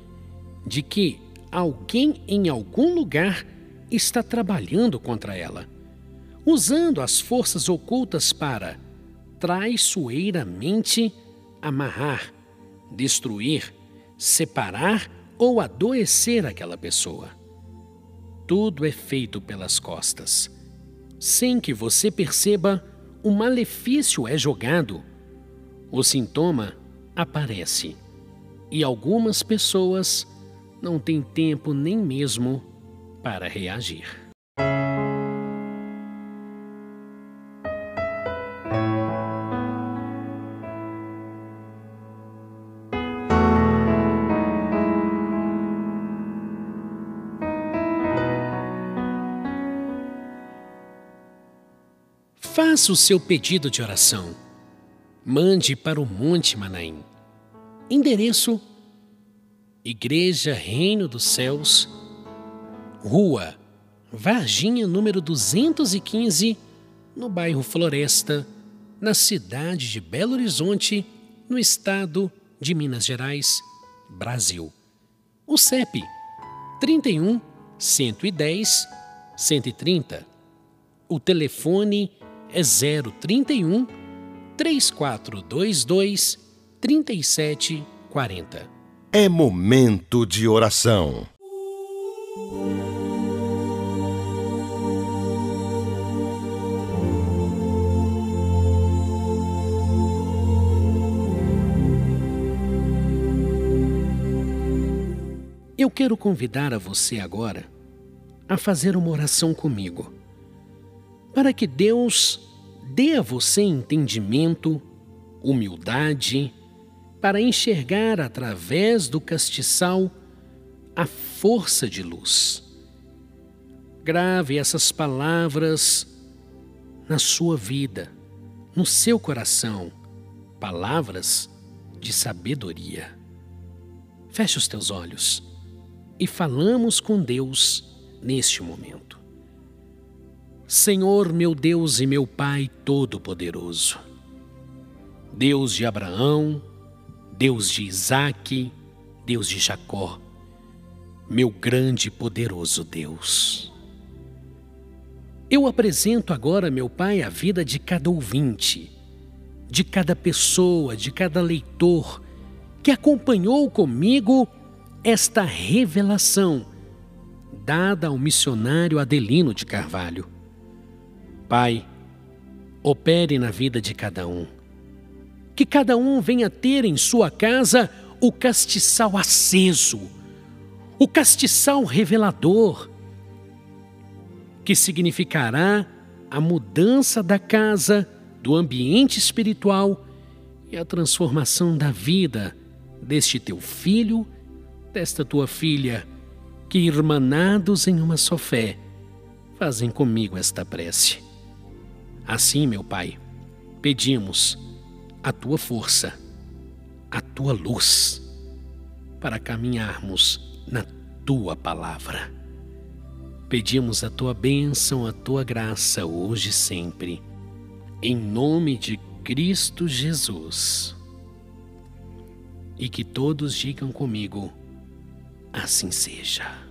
[SPEAKER 2] de que alguém em algum lugar está trabalhando contra ela, usando as forças ocultas para traiçoeiramente amarrar, destruir, separar ou adoecer aquela pessoa. Tudo é feito pelas costas. Sem que você perceba, o malefício é jogado. O sintoma aparece e algumas pessoas não tem tempo nem mesmo para reagir. Faça o seu pedido de oração mande para o Monte Manaim. Endereço: Igreja Reino dos Céus, Rua Varginha, número 215, no bairro Floresta, na cidade de Belo Horizonte, no estado de Minas Gerais, Brasil. O CEP 31 110 130. O telefone é 031 3422 3740.
[SPEAKER 1] É momento de oração.
[SPEAKER 2] Eu quero convidar a você agora a fazer uma oração comigo, para que Deus dê a você entendimento, humildade, para enxergar através do castiçal a força de luz. Grave essas palavras na sua vida, no seu coração, palavras de sabedoria. Feche os teus olhos e falamos com Deus neste momento. Senhor, meu Deus e meu Pai Todo-Poderoso, Deus de Abraão, Deus de Isaque, Deus de Jacó, meu grande e poderoso Deus. Eu apresento agora, meu Pai, a vida de cada ouvinte, de cada pessoa, de cada leitor que acompanhou comigo esta revelação dada ao missionário Adelino de Carvalho. Pai, opere na vida de cada um. Que cada um venha ter em sua casa o castiçal aceso, o castiçal revelador, que significará a mudança da casa, do ambiente espiritual e a transformação da vida deste teu filho desta tua filha, que irmanados em uma só fé, fazem comigo esta prece. Assim, meu Pai, pedimos a tua força, a tua luz, para caminharmos na tua palavra. Pedimos a tua bênção, a tua graça hoje e sempre. Em nome de Cristo Jesus. E que todos digam comigo, assim seja.